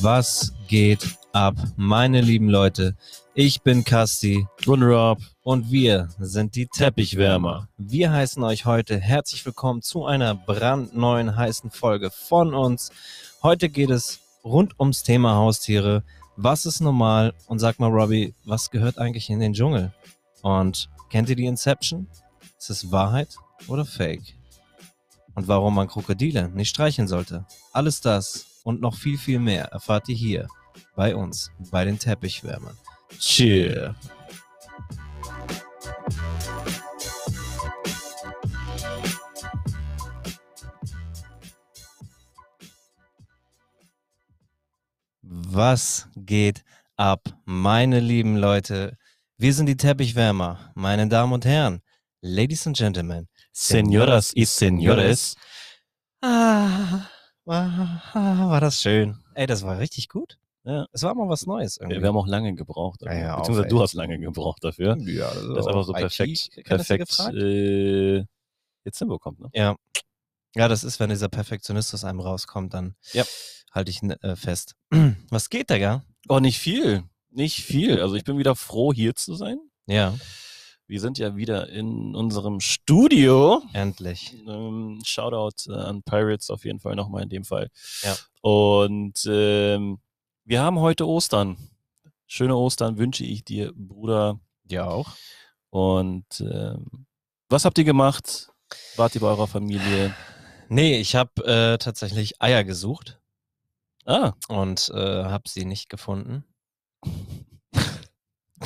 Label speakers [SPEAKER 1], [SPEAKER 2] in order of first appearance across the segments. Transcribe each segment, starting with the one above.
[SPEAKER 1] Was geht ab, meine lieben Leute? Ich bin Kasti
[SPEAKER 2] Und Rob.
[SPEAKER 1] und wir sind die
[SPEAKER 2] Teppichwärmer.
[SPEAKER 1] Wir heißen euch heute herzlich willkommen zu einer brandneuen heißen Folge von uns. Heute geht es rund ums Thema Haustiere. Was ist normal? Und sag mal, Robbie, was gehört eigentlich in den Dschungel? Und kennt ihr die Inception? Ist es Wahrheit oder Fake? Und warum man Krokodile nicht streicheln sollte? Alles das und noch viel, viel mehr erfahrt ihr hier bei uns, bei den Teppichwärmern. Cheer! Was geht ab, meine lieben Leute? Wir sind die Teppichwärmer, meine Damen und Herren, Ladies and Gentlemen.
[SPEAKER 2] Señoras y señores.
[SPEAKER 1] Ah, war, das schön. Ey, das war richtig gut.
[SPEAKER 2] Ja.
[SPEAKER 1] Es war mal was Neues
[SPEAKER 2] Wir
[SPEAKER 1] irgendwie.
[SPEAKER 2] haben auch lange gebraucht.
[SPEAKER 1] Ja, ja,
[SPEAKER 2] Beziehungsweise
[SPEAKER 1] auf,
[SPEAKER 2] du
[SPEAKER 1] ey.
[SPEAKER 2] hast lange gebraucht dafür.
[SPEAKER 1] Ja, das,
[SPEAKER 2] Das ist einfach so perfekt, perfekt
[SPEAKER 1] Äh,
[SPEAKER 2] jetzt hinbekommt. Ne?
[SPEAKER 1] ja. ja, das ist, wenn dieser Perfektionist aus einem rauskommt, dann
[SPEAKER 2] Ja.
[SPEAKER 1] halte ich ihn äh, fest. Was geht, Digga?
[SPEAKER 2] Oh, nicht viel. Nicht viel. Also ich bin wieder froh, hier zu sein.
[SPEAKER 1] Ja,
[SPEAKER 2] Wir sind ja wieder in unserem Studio.
[SPEAKER 1] endlich.
[SPEAKER 2] Ähm, Shoutout äh, an Pirates auf jeden Fall nochmal in dem Fall.
[SPEAKER 1] Ja.
[SPEAKER 2] Und ähm, wir haben heute Ostern. Schöne Ostern wünsche ich dir, Bruder.
[SPEAKER 1] Ja, auch.
[SPEAKER 2] Und ähm, was habt ihr gemacht? Wart ihr bei eurer Familie?
[SPEAKER 1] Nee, ich habe äh, tatsächlich Eier gesucht
[SPEAKER 2] Ah,
[SPEAKER 1] und äh, habe sie nicht gefunden.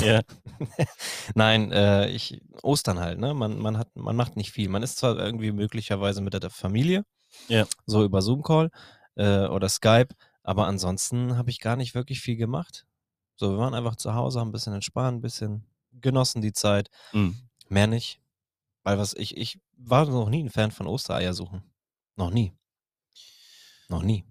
[SPEAKER 2] Ja.
[SPEAKER 1] Nein, äh, ich Ostern halt, ne? Man, man hat, man macht nicht viel. Man ist zwar irgendwie möglicherweise mit der Familie,
[SPEAKER 2] Ja.
[SPEAKER 1] so über Zoom-Call äh, oder Skype, aber ansonsten habe ich gar nicht wirklich viel gemacht. So, wir waren einfach zu Hause, haben ein bisschen entspannt, ein bisschen genossen die Zeit.
[SPEAKER 2] Mhm.
[SPEAKER 1] Mehr nicht. Weil was ich, ich war noch nie ein Fan von Ostereier suchen. Noch nie. Noch nie.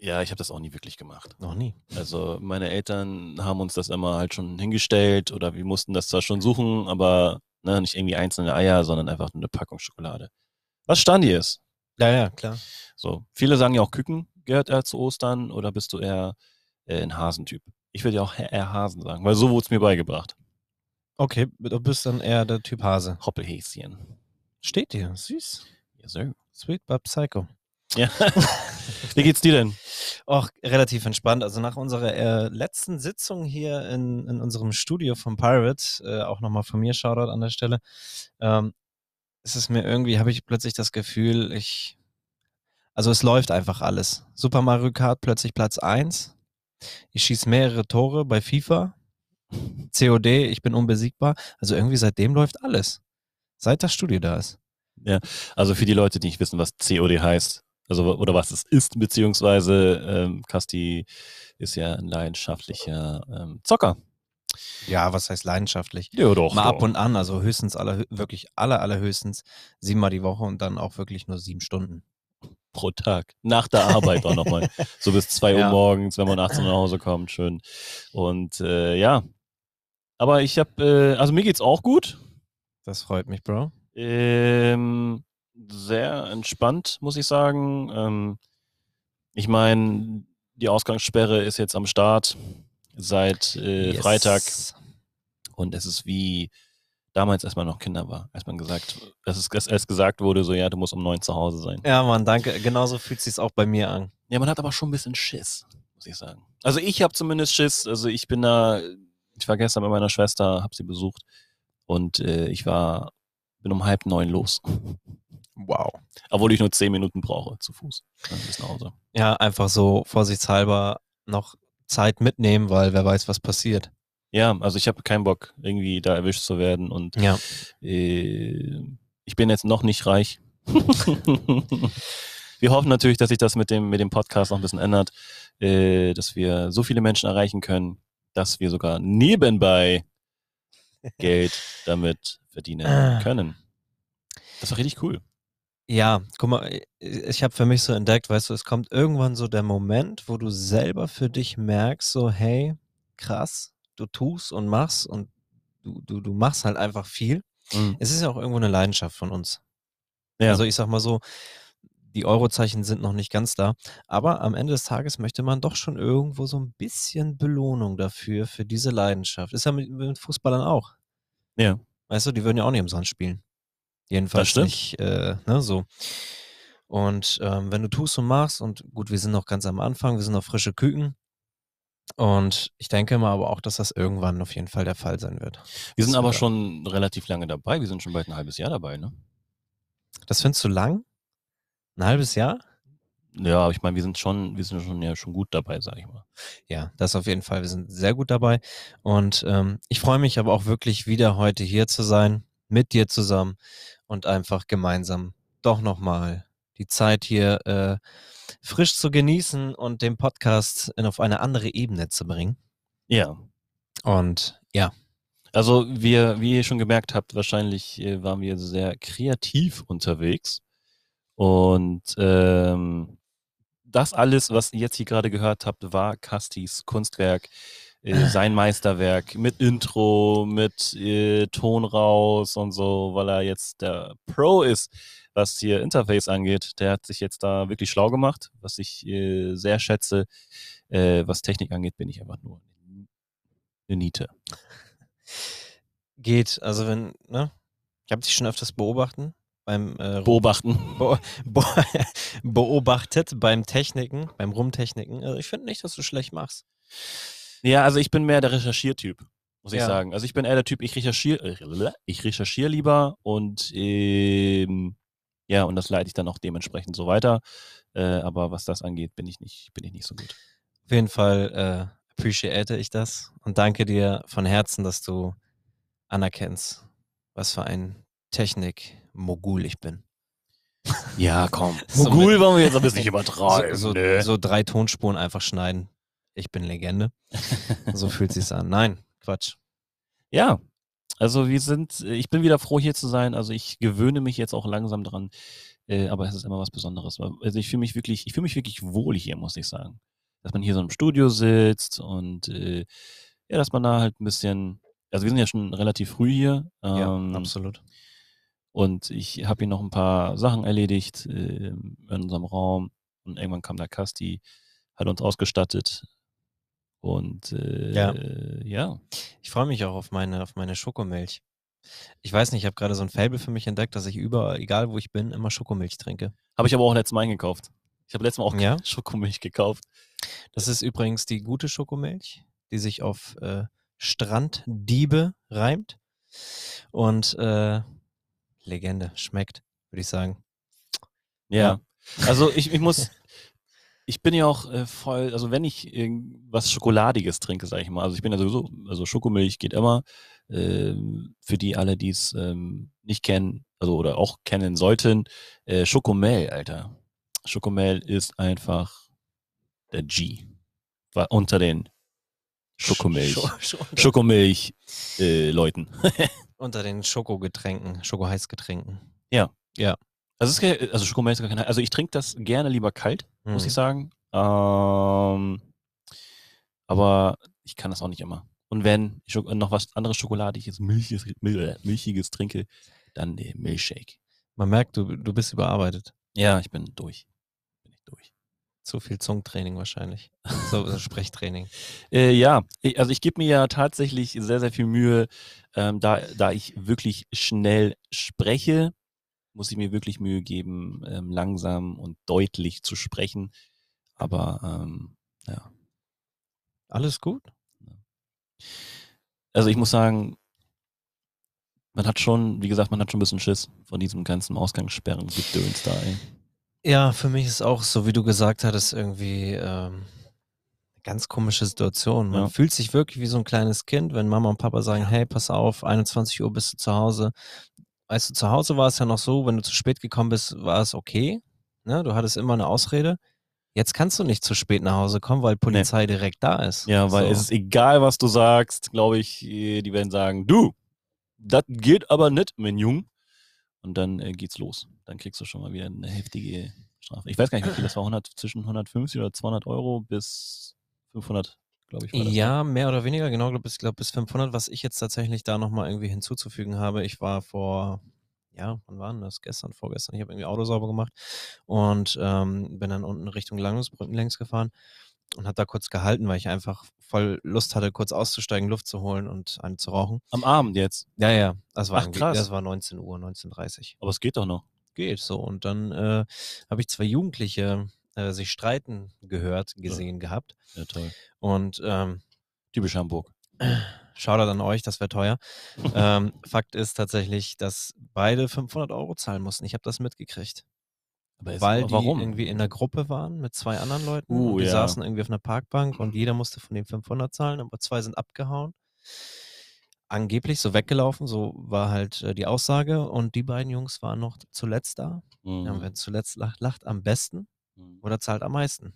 [SPEAKER 2] Ja, ich habe das auch nie wirklich gemacht.
[SPEAKER 1] Noch nie.
[SPEAKER 2] Also meine Eltern haben uns das immer halt schon hingestellt oder wir mussten das zwar schon suchen, aber ne, nicht irgendwie einzelne Eier, sondern einfach eine Packung Schokolade. Was Standi ist.
[SPEAKER 1] Ja, ja, klar.
[SPEAKER 2] So, viele sagen ja auch Küken gehört eher zu Ostern oder bist du eher äh, ein Hasentyp? Ich würde ja auch eher Hasen sagen, weil so wurde es mir beigebracht.
[SPEAKER 1] Okay, du bist dann eher der Typ Hase.
[SPEAKER 2] Hoppelhäschen.
[SPEAKER 1] Steht dir. Süß.
[SPEAKER 2] Yes, sir.
[SPEAKER 1] Sweet but Psycho.
[SPEAKER 2] Ja. Wie geht's dir denn?
[SPEAKER 1] Auch relativ entspannt. Also nach unserer äh, letzten Sitzung hier in, in unserem Studio vom Pirate, äh, auch nochmal von mir Shoutout an der Stelle, ähm, ist es mir irgendwie, habe ich plötzlich das Gefühl, ich, also es läuft einfach alles. Super Mario Kart plötzlich Platz 1. Ich schieße mehrere Tore bei FIFA. COD, ich bin unbesiegbar. Also irgendwie seitdem läuft alles. Seit das Studio da ist.
[SPEAKER 2] Also für die Leute, die nicht wissen, was COD heißt, also oder was es ist, beziehungsweise ähm, Kasti ist ja ein leidenschaftlicher ähm, Zocker.
[SPEAKER 1] Ja, was heißt leidenschaftlich?
[SPEAKER 2] Ja, doch.
[SPEAKER 1] Mal ab und an, also höchstens aller, wirklich aller, allerhöchstens siebenmal die Woche und dann auch wirklich nur sieben Stunden.
[SPEAKER 2] pro Tag. Nach der Arbeit auch nochmal. So bis 2 Uhr
[SPEAKER 1] Ja.
[SPEAKER 2] morgens, wenn man 18 Uhr nach Hause kommt, schön. Und äh, ja. Aber ich habe, äh, also mir geht's auch gut.
[SPEAKER 1] Das freut mich, Bro.
[SPEAKER 2] Ähm, sehr entspannt, muss ich sagen. Ähm, ich meine, die Ausgangssperre ist jetzt am Start seit äh,
[SPEAKER 1] Yes.
[SPEAKER 2] Freitag und es ist wie damals, als man noch Kinder war, als man gesagt, als es es gesagt wurde, so ja, du musst um neun zu Hause sein.
[SPEAKER 1] Ja, Mann, danke. Genauso fühlt sich's auch bei mir an.
[SPEAKER 2] Ja, man hat aber schon ein bisschen Schiss, muss ich sagen. Also ich habe zumindest Schiss. Also ich bin da, ich war gestern mit meiner Schwester, habe sie besucht und äh, ich war, bin um halb neun los.
[SPEAKER 1] Wow.
[SPEAKER 2] Obwohl ich nur zehn Minuten brauche zu Fuß. Bis nach Hause.
[SPEAKER 1] Ja, einfach so vorsichtshalber noch Zeit mitnehmen, weil wer weiß, was passiert.
[SPEAKER 2] Ja, also ich habe keinen Bock, irgendwie da erwischt zu werden und
[SPEAKER 1] Ja.
[SPEAKER 2] äh, ich bin jetzt noch nicht reich. wir hoffen natürlich, dass sich das mit dem, mit dem Podcast noch ein bisschen ändert, äh, dass wir so viele Menschen erreichen können, dass wir sogar nebenbei Geld damit verdienen
[SPEAKER 1] Ah.
[SPEAKER 2] können. Das war richtig cool.
[SPEAKER 1] Ja, guck mal, ich habe für mich so entdeckt, weißt du, es kommt irgendwann so der Moment, wo du selber für dich merkst, so, hey, krass, du tust und machst und du, du, du machst halt einfach viel.
[SPEAKER 2] Mhm.
[SPEAKER 1] Es ist ja auch irgendwo eine Leidenschaft von uns.
[SPEAKER 2] Ja.
[SPEAKER 1] Also ich sag mal so, die Eurozeichen sind noch nicht ganz da. Aber am Ende des Tages möchte man doch schon irgendwo so ein bisschen Belohnung dafür, für diese Leidenschaft. Ist ja mit, mit Fußballern auch.
[SPEAKER 2] Ja.
[SPEAKER 1] Weißt du, die würden ja auch nicht umsonst spielen. Jedenfalls nicht, äh, ne, so. Und ähm, wenn du tust und machst, und gut, wir sind noch ganz am Anfang, wir sind noch frische Küken. Und ich denke mal aber auch, dass das irgendwann auf jeden Fall der Fall sein wird.
[SPEAKER 2] Wir sind
[SPEAKER 1] Das
[SPEAKER 2] aber schon relativ lange dabei. Wir sind schon bald ein halbes Jahr dabei, ne?
[SPEAKER 1] Das findest du lang? Ein halbes Jahr?
[SPEAKER 2] Ja, aber ich meine, wir sind schon, wir sind schon ja schon gut dabei, sag ich mal.
[SPEAKER 1] Ja, das auf jeden Fall. Wir sind sehr gut dabei. Und ähm, ich freue mich aber auch wirklich wieder heute hier zu sein, mit dir zusammen und einfach gemeinsam doch nochmal die Zeit hier äh, frisch zu genießen und den Podcast in, auf eine andere Ebene zu bringen.
[SPEAKER 2] Ja.
[SPEAKER 1] Und ja,
[SPEAKER 2] Also wir, wie ihr schon gemerkt habt, wahrscheinlich äh, waren wir sehr kreativ unterwegs. Und ähm, das alles, was ihr jetzt hier gerade gehört habt, war Castis Kunstwerk, äh, sein Meisterwerk mit Intro, mit äh, Ton raus und so, weil er jetzt der Pro ist, was hier Interface angeht. Der hat sich jetzt da wirklich schlau gemacht, was ich äh, sehr schätze. Äh, was Technik angeht, bin ich einfach nur eine Niete.
[SPEAKER 1] geht. Also wenn, ne? Ich habe dich schon öfters beobachten beim äh,
[SPEAKER 2] Beobachten.
[SPEAKER 1] Be be beobachtet beim Techniken, beim Rumtechniken. Also ich finde nicht, dass du schlecht machst.
[SPEAKER 2] Ja, also ich bin mehr der Recherchiertyp, muss ich
[SPEAKER 1] Ja.
[SPEAKER 2] sagen. Also ich bin eher der Typ, ich recherchiere, ich recherchiere lieber und ähm, ja, und das leite ich dann auch dementsprechend so weiter. Äh, aber was das angeht, bin ich nicht, bin ich nicht so gut.
[SPEAKER 1] Auf jeden Fall äh, appreciate ich das und danke dir von Herzen, dass du anerkennst, was für ein Technik-Mogul ich bin.
[SPEAKER 2] Ja, komm.
[SPEAKER 1] So
[SPEAKER 2] Mogul wollen wir jetzt ein bisschen übertreiben.
[SPEAKER 1] So, so,
[SPEAKER 2] ne?
[SPEAKER 1] so drei Tonspuren einfach schneiden. Ich bin Legende. So fühlt sich's an. Nein, Quatsch.
[SPEAKER 2] Ja, also wir sind, ich bin wieder froh hier zu sein. Also ich gewöhne mich jetzt auch langsam dran. Äh, aber es ist immer was Besonderes. Also ich fühle mich wirklich, ich fühle mich wirklich wohl hier, muss ich sagen. Dass man hier so im Studio sitzt und äh, ja, dass man da halt ein bisschen, also wir sind ja schon relativ früh hier. Ähm,
[SPEAKER 1] ja, absolut.
[SPEAKER 2] Und ich habe hier noch ein paar Sachen erledigt äh, in unserem Raum. Und irgendwann kam der Kasti, hat uns ausgestattet. Und äh,
[SPEAKER 1] Ja.
[SPEAKER 2] ja.
[SPEAKER 1] Ich freue mich auch auf meine, auf meine Schokomilch. Ich weiß nicht, ich habe gerade so ein Fable für mich entdeckt, dass ich überall, egal wo ich bin, immer Schokomilch trinke.
[SPEAKER 2] Habe ich aber auch letztes Mal eingekauft. Ich habe letztes Mal auch
[SPEAKER 1] Ja?
[SPEAKER 2] Schokomilch gekauft.
[SPEAKER 1] Das ist übrigens die gute Schokomilch, die sich auf äh, Stranddiebe reimt. Und äh, Legende, schmeckt, würde ich sagen.
[SPEAKER 2] Ja. Also ich, ich muss, ich bin ja auch äh, voll, also wenn ich irgendwas Schokoladiges trinke, sage ich mal, also ich bin ja sowieso, also Schokomilch geht immer. Ähm, für die alle, die es ähm, nicht kennen, also oder auch kennen sollten, äh, Schokomel, Alter. Schokomel ist einfach der G. War unter den Schokomilch.
[SPEAKER 1] Scho Scho
[SPEAKER 2] Schokomilch äh,
[SPEAKER 1] unter den Schokogetränken, Schokoheißgetränken.
[SPEAKER 2] Also, ist, also Schokomilch ist gar keine, also ich trinke das gerne lieber kalt, muss
[SPEAKER 1] Mhm.
[SPEAKER 2] ich sagen. Ähm, aber ich kann das auch nicht immer. Und wenn ich noch was anderes Schokoladiges, Milchiges, Mil äh, Milchiges trinke, dann der Milchshake.
[SPEAKER 1] Man merkt, du, du bist überarbeitet.
[SPEAKER 2] Ja, ich bin durch. Bin ich durch.
[SPEAKER 1] Zu viel Zungentraining wahrscheinlich. So, so Sprechtraining.
[SPEAKER 2] Äh, ja, ich, also ich gebe mir ja tatsächlich sehr, sehr viel Mühe, ähm, da, da ich wirklich schnell spreche, muss ich mir wirklich Mühe geben, ähm, langsam und deutlich zu sprechen. Aber ähm, ja,
[SPEAKER 1] Alles gut?
[SPEAKER 2] also ich muss sagen, man hat schon, wie gesagt, man hat schon ein bisschen Schiss von diesem ganzen Ausgangssperren Gedöns da, ey.
[SPEAKER 1] Ja, für mich ist auch so, wie du gesagt hattest, irgendwie ähm, eine ganz komische Situation. Man
[SPEAKER 2] Ja.
[SPEAKER 1] fühlt sich wirklich wie so ein kleines Kind, wenn Mama und Papa sagen, hey, pass auf, 21 Uhr bist du zu Hause. Weißt du, zu Hause war es ja noch so, wenn du zu spät gekommen bist, war es okay. Ne? Du hattest immer eine Ausrede. Jetzt kannst du nicht zu spät nach Hause kommen, weil Polizei direkt da ist.
[SPEAKER 2] Ja, weil
[SPEAKER 1] so.
[SPEAKER 2] es ist egal, was du sagst, glaube ich, äh, die werden sagen, du, das geht aber nicht, mein Jung. Und dann äh, geht's los. Dann kriegst du schon mal wieder eine heftige Strafe. Ich weiß gar nicht, wie viel das war, 100, zwischen 150 oder 200 Euro bis 500, glaube ich. Ne?
[SPEAKER 1] Ja, mehr oder weniger, genau, glaub, bis, glaub, bis 500. Was ich jetzt tatsächlich da nochmal irgendwie hinzuzufügen habe, ich war vor ja, wann war denn das? Gestern, vorgestern. Ich habe irgendwie Auto sauber gemacht und ähm, bin dann unten Richtung Langungsbrücken längs gefahren und habe da kurz gehalten, weil ich einfach voll Lust hatte, kurz auszusteigen, Luft zu holen und einen zu rauchen.
[SPEAKER 2] Am Abend jetzt.
[SPEAKER 1] Ja, ja, das war,
[SPEAKER 2] Ach, krass.
[SPEAKER 1] das war 19 Uhr, 19.30
[SPEAKER 2] Aber es geht doch noch.
[SPEAKER 1] Geht so. Und dann äh, habe ich zwei Jugendliche äh, sich streiten gehört, gesehen gehabt.
[SPEAKER 2] Ja, toll.
[SPEAKER 1] Und ähm,
[SPEAKER 2] Typisch Hamburg.
[SPEAKER 1] Shoutout an euch, das wäre teuer. ähm, Fakt ist tatsächlich, dass beide 500 Euro zahlen mussten. Ich habe das mitgekriegt.
[SPEAKER 2] Aber es-
[SPEAKER 1] weil die
[SPEAKER 2] warum?
[SPEAKER 1] irgendwie in der Gruppe waren mit zwei anderen Leuten.
[SPEAKER 2] Uh,
[SPEAKER 1] und die
[SPEAKER 2] ja.
[SPEAKER 1] saßen irgendwie auf einer Parkbank und jeder musste von den 500 zahlen, aber zwei sind abgehauen. Angeblich so weggelaufen, so war halt äh, die Aussage. Und die beiden Jungs waren noch zuletzt da.
[SPEAKER 2] Mhm.
[SPEAKER 1] Ja, wer zuletzt lacht, lacht am besten
[SPEAKER 2] Mhm.
[SPEAKER 1] oder zahlt am meisten.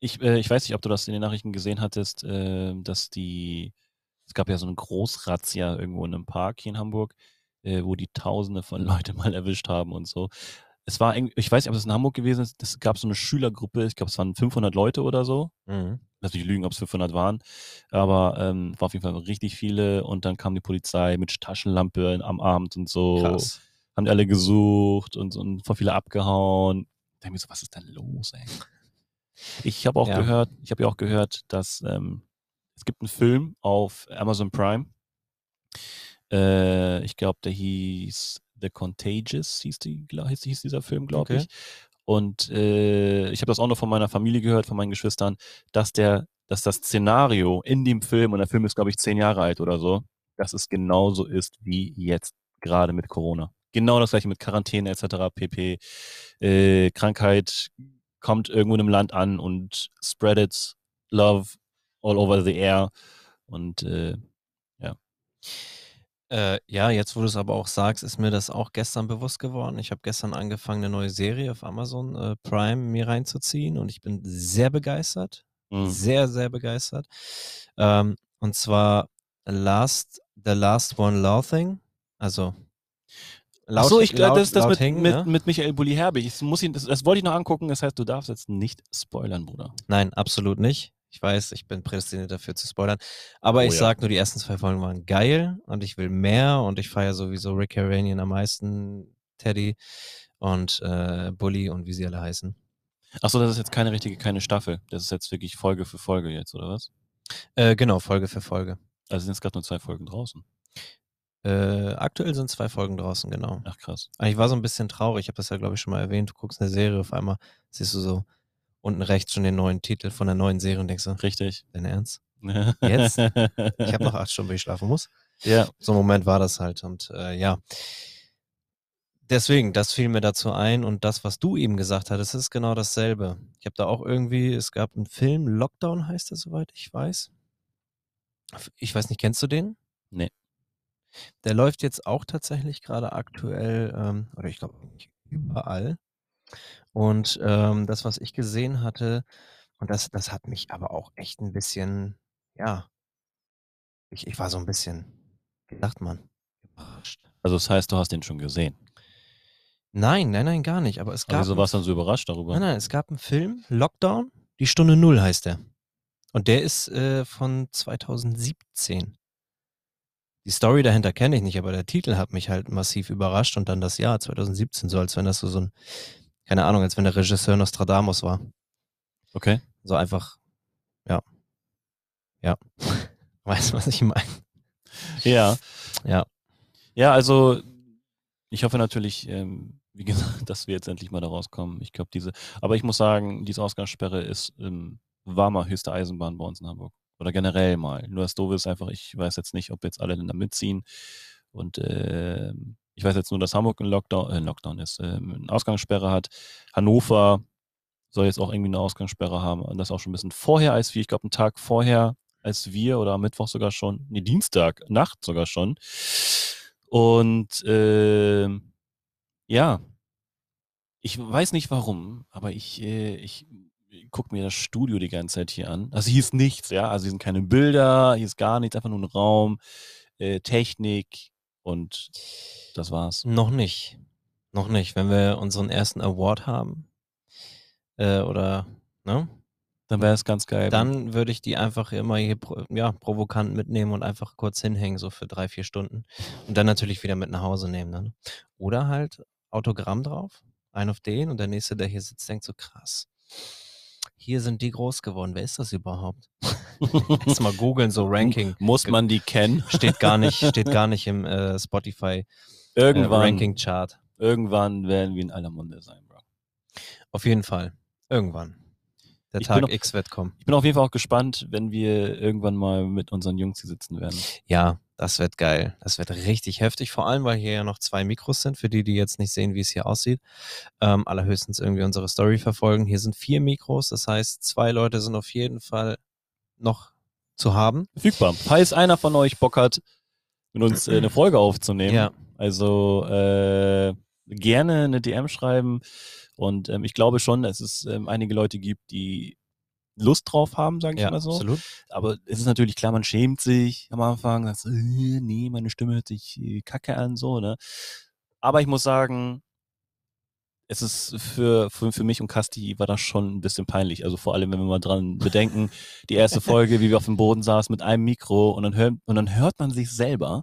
[SPEAKER 2] Ich, äh, ich weiß nicht, ob du das in den Nachrichten gesehen hattest, äh, dass die, es gab ja so eine Großrazzia irgendwo in einem Park hier in Hamburg, äh, wo die Tausende von Leute mal erwischt haben und so. Es war, ich weiß nicht, ob es in Hamburg gewesen ist, es gab so eine Schülergruppe, ich glaube, es waren 500 Leute oder so.
[SPEAKER 1] Mhm.
[SPEAKER 2] Lass mich lügen, ob es 500 waren, aber ähm, war auf jeden Fall richtig viele und dann kam die Polizei mit Taschenlampe am Abend und so
[SPEAKER 1] Krass.
[SPEAKER 2] haben die alle gesucht und, und voll viele abgehauen. Da denk ich mir so, was ist denn los, ey? Ich habe auch
[SPEAKER 1] Ja.
[SPEAKER 2] gehört, ich habe ja auch gehört, dass ähm, es gibt einen Film auf Amazon Prime. Äh, ich glaube, der hieß The Contagious, hieß, die, hieß, hieß dieser Film, glaube
[SPEAKER 1] Okay.
[SPEAKER 2] ich. Und äh, ich habe das auch noch von meiner Familie gehört, von meinen Geschwistern, dass der, dass das Szenario in dem Film, und der Film ist, glaube ich, zehn Jahre alt oder so, dass es genauso ist wie jetzt gerade mit Corona. Genau das gleiche mit Quarantäne etc. pp. Äh, Krankheit kommt irgendwo in einem Land an und spread its love all over the air. Und äh,
[SPEAKER 1] Äh, ja, jetzt wo du es aber auch sagst, ist mir das auch gestern bewusst geworden. Ich habe gestern angefangen, eine neue Serie auf Amazon äh, Prime mir reinzuziehen und ich bin sehr begeistert.
[SPEAKER 2] mh,
[SPEAKER 1] Sehr, sehr begeistert. Ähm, und zwar Last, The Last One Laughing. Also
[SPEAKER 2] Ach so, ich glaube,
[SPEAKER 1] laut-
[SPEAKER 2] das ist das
[SPEAKER 1] laut
[SPEAKER 2] mit,
[SPEAKER 1] hängen,
[SPEAKER 2] mit,
[SPEAKER 1] ne?
[SPEAKER 2] mit Michael Bulli Herbig. Ich muss ihn, das, das wollte ich noch angucken. Das heißt, du darfst jetzt nicht spoilern, Bruder.
[SPEAKER 1] Nein, absolut nicht. Ich weiß, ich bin prädestiniert dafür zu spoilern. Aber
[SPEAKER 2] Oh
[SPEAKER 1] ich
[SPEAKER 2] ja.
[SPEAKER 1] sag nur, die ersten zwei Folgen waren geil und ich will mehr und ich feiere sowieso Rick Haranian am meisten, Teddy und äh, Bully und wie sie alle heißen.
[SPEAKER 2] Achso, das ist jetzt keine richtige, keine Staffel. Das ist jetzt wirklich Folge für Folge jetzt, oder was?
[SPEAKER 1] Äh, genau, Folge für Folge.
[SPEAKER 2] Also sind jetzt gerade nur zwei Folgen draußen.
[SPEAKER 1] Äh, aktuell sind zwei Folgen draußen, genau.
[SPEAKER 2] Ach krass.
[SPEAKER 1] Aber ich war so ein bisschen traurig, ich habe das ja, glaube ich, schon mal erwähnt. Du guckst eine Serie, auf einmal siehst du so unten rechts schon den neuen Titel von der neuen Serie und denkst so,
[SPEAKER 2] Richtig.
[SPEAKER 1] dein Ernst? Jetzt? Ich habe noch acht Stunden, bis ich schlafen muss.
[SPEAKER 2] Ja.
[SPEAKER 1] So ein Moment war das halt. Und äh, ja, deswegen, das fiel mir dazu ein. Und das, was du eben gesagt hattest, ist genau dasselbe. Ich habe da auch irgendwie, es gab einen Film, Lockdown heißt er, soweit ich weiß. Ich weiß nicht, kennst du den?
[SPEAKER 2] Nee.
[SPEAKER 1] Der läuft jetzt auch tatsächlich gerade aktuell, ähm, oder ich glaube überall. Und ähm, das, was ich gesehen hatte, und das, das hat mich aber auch echt ein bisschen, ja, ich, ich war so ein bisschen, wie sagt man, überrascht.
[SPEAKER 2] Also das heißt, du hast den schon gesehen.
[SPEAKER 1] Nein, nein, nein, gar nicht. Aber es
[SPEAKER 2] Aber
[SPEAKER 1] gab.
[SPEAKER 2] wieso warst du dann so überrascht darüber?
[SPEAKER 1] Nein, nein, es gab einen Film, Lockdown, die Stunde Null heißt der. Und der ist äh, von 2017. Die Story dahinter kenne ich nicht, aber der Titel hat mich halt massiv überrascht und dann das Jahr 2017, so als wenn das so, so ein, keine Ahnung, als wenn der Regisseur Nostradamus war.
[SPEAKER 2] Okay.
[SPEAKER 1] So einfach, ja. Ja. Weißt du, was ich meine?
[SPEAKER 2] Ja.
[SPEAKER 1] Ja.
[SPEAKER 2] Ja, also ich hoffe natürlich, ähm, wie gesagt, dass wir jetzt endlich mal da rauskommen. Ich glaube, diese, aber ich muss sagen, diese Ausgangssperre ist, ähm, war mal höchste Eisenbahn bei uns in Hamburg. Oder generell mal. Nur das Doofe ist einfach, ich weiß jetzt nicht, ob jetzt alle da mitziehen. Und ähm, ich weiß jetzt nur, dass Hamburg ein Lockdown, äh, Lockdown ist, ähm, eine Ausgangssperre hat. Hannover soll jetzt auch irgendwie eine Ausgangssperre haben. Und das auch schon ein bisschen vorher als wir. Ich glaube, einen Tag vorher als wir oder am Mittwoch sogar schon. Nee, Dienstag, Nacht sogar schon. Und ähm, ja, ich weiß nicht warum, aber ich, äh, ich gucke mir das Studio die ganze Zeit hier an. Also hier ist nichts, ja. Also hier sind keine Bilder, hier ist gar nichts, einfach nur ein Raum, äh, Technik und das war's.
[SPEAKER 1] Noch nicht. Noch nicht. Wenn wir unseren ersten Award haben, äh, oder, ne?
[SPEAKER 2] Dann wäre es ganz geil.
[SPEAKER 1] Dann würde ich die einfach immer hier ja, provokant mitnehmen und einfach kurz hinhängen, so für drei, vier Stunden. Und dann natürlich wieder mit nach Hause nehmen. Dann. Oder halt Autogramm drauf, ein auf den und der nächste, der hier sitzt, denkt so krass. Hier sind die groß geworden. Wer ist das überhaupt? Erstmal googeln, so Ranking.
[SPEAKER 2] Muss man die kennen?
[SPEAKER 1] Steht gar nicht, steht gar nicht im äh, Spotify äh,
[SPEAKER 2] Irgendwann,
[SPEAKER 1] Ranking Chart.
[SPEAKER 2] irgendwann werden wir in aller Munde sein, Bro.
[SPEAKER 1] Auf jeden Fall. Irgendwann. Der
[SPEAKER 2] Ich
[SPEAKER 1] Tag
[SPEAKER 2] noch-
[SPEAKER 1] X wird kommen.
[SPEAKER 2] Ich bin auf jeden Fall auch gespannt, wenn wir irgendwann mal mit unseren Jungs hier sitzen werden.
[SPEAKER 1] Ja, das wird geil. Das wird richtig heftig, vor allem, weil hier ja noch zwei Mikros sind, für die, die jetzt nicht sehen, wie es hier aussieht. Ähm, allerhöchstens irgendwie unsere Story verfolgen. Hier sind vier Mikros, das heißt, zwei Leute sind auf jeden Fall noch zu haben.
[SPEAKER 2] Verfügbar. Falls einer von euch Bock hat, mit uns äh, eine Folge aufzunehmen,
[SPEAKER 1] Ja,
[SPEAKER 2] also äh, gerne eine DM schreiben. Und ähm, ich glaube schon, dass es ähm, einige Leute gibt, die Lust drauf haben, sage ich
[SPEAKER 1] ja,
[SPEAKER 2] mal so.
[SPEAKER 1] absolut.
[SPEAKER 2] Aber es ist natürlich klar, man schämt sich am Anfang, sagt, so, äh, nee, meine Stimme hört sich äh, kacke an, so, ne? Aber ich muss sagen, es ist für, für, für mich und Kasti war das schon ein bisschen peinlich. Also vor allem, wenn wir mal dran bedenken, die erste Folge, wie wir auf dem Boden saßen mit einem Mikro und dann hört, und dann hört man sich selber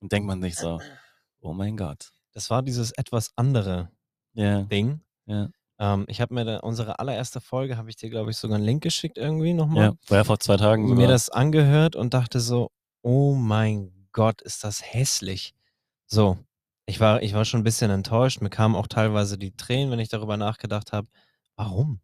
[SPEAKER 2] und denkt man sich so, oh mein Gott.
[SPEAKER 1] Das war dieses etwas andere
[SPEAKER 2] Ja,
[SPEAKER 1] Ding.
[SPEAKER 2] ja,
[SPEAKER 1] Ähm, ich habe mir da, unsere allererste Folge, habe ich dir, glaube ich, sogar einen Link geschickt irgendwie nochmal.
[SPEAKER 2] ja. War ja vor zwei Tagen
[SPEAKER 1] mir das angehört und dachte so, oh mein Gott, ist das hässlich. So, ich war, ich war schon ein bisschen enttäuscht. Mir kamen auch teilweise die Tränen, wenn ich darüber nachgedacht habe, warum?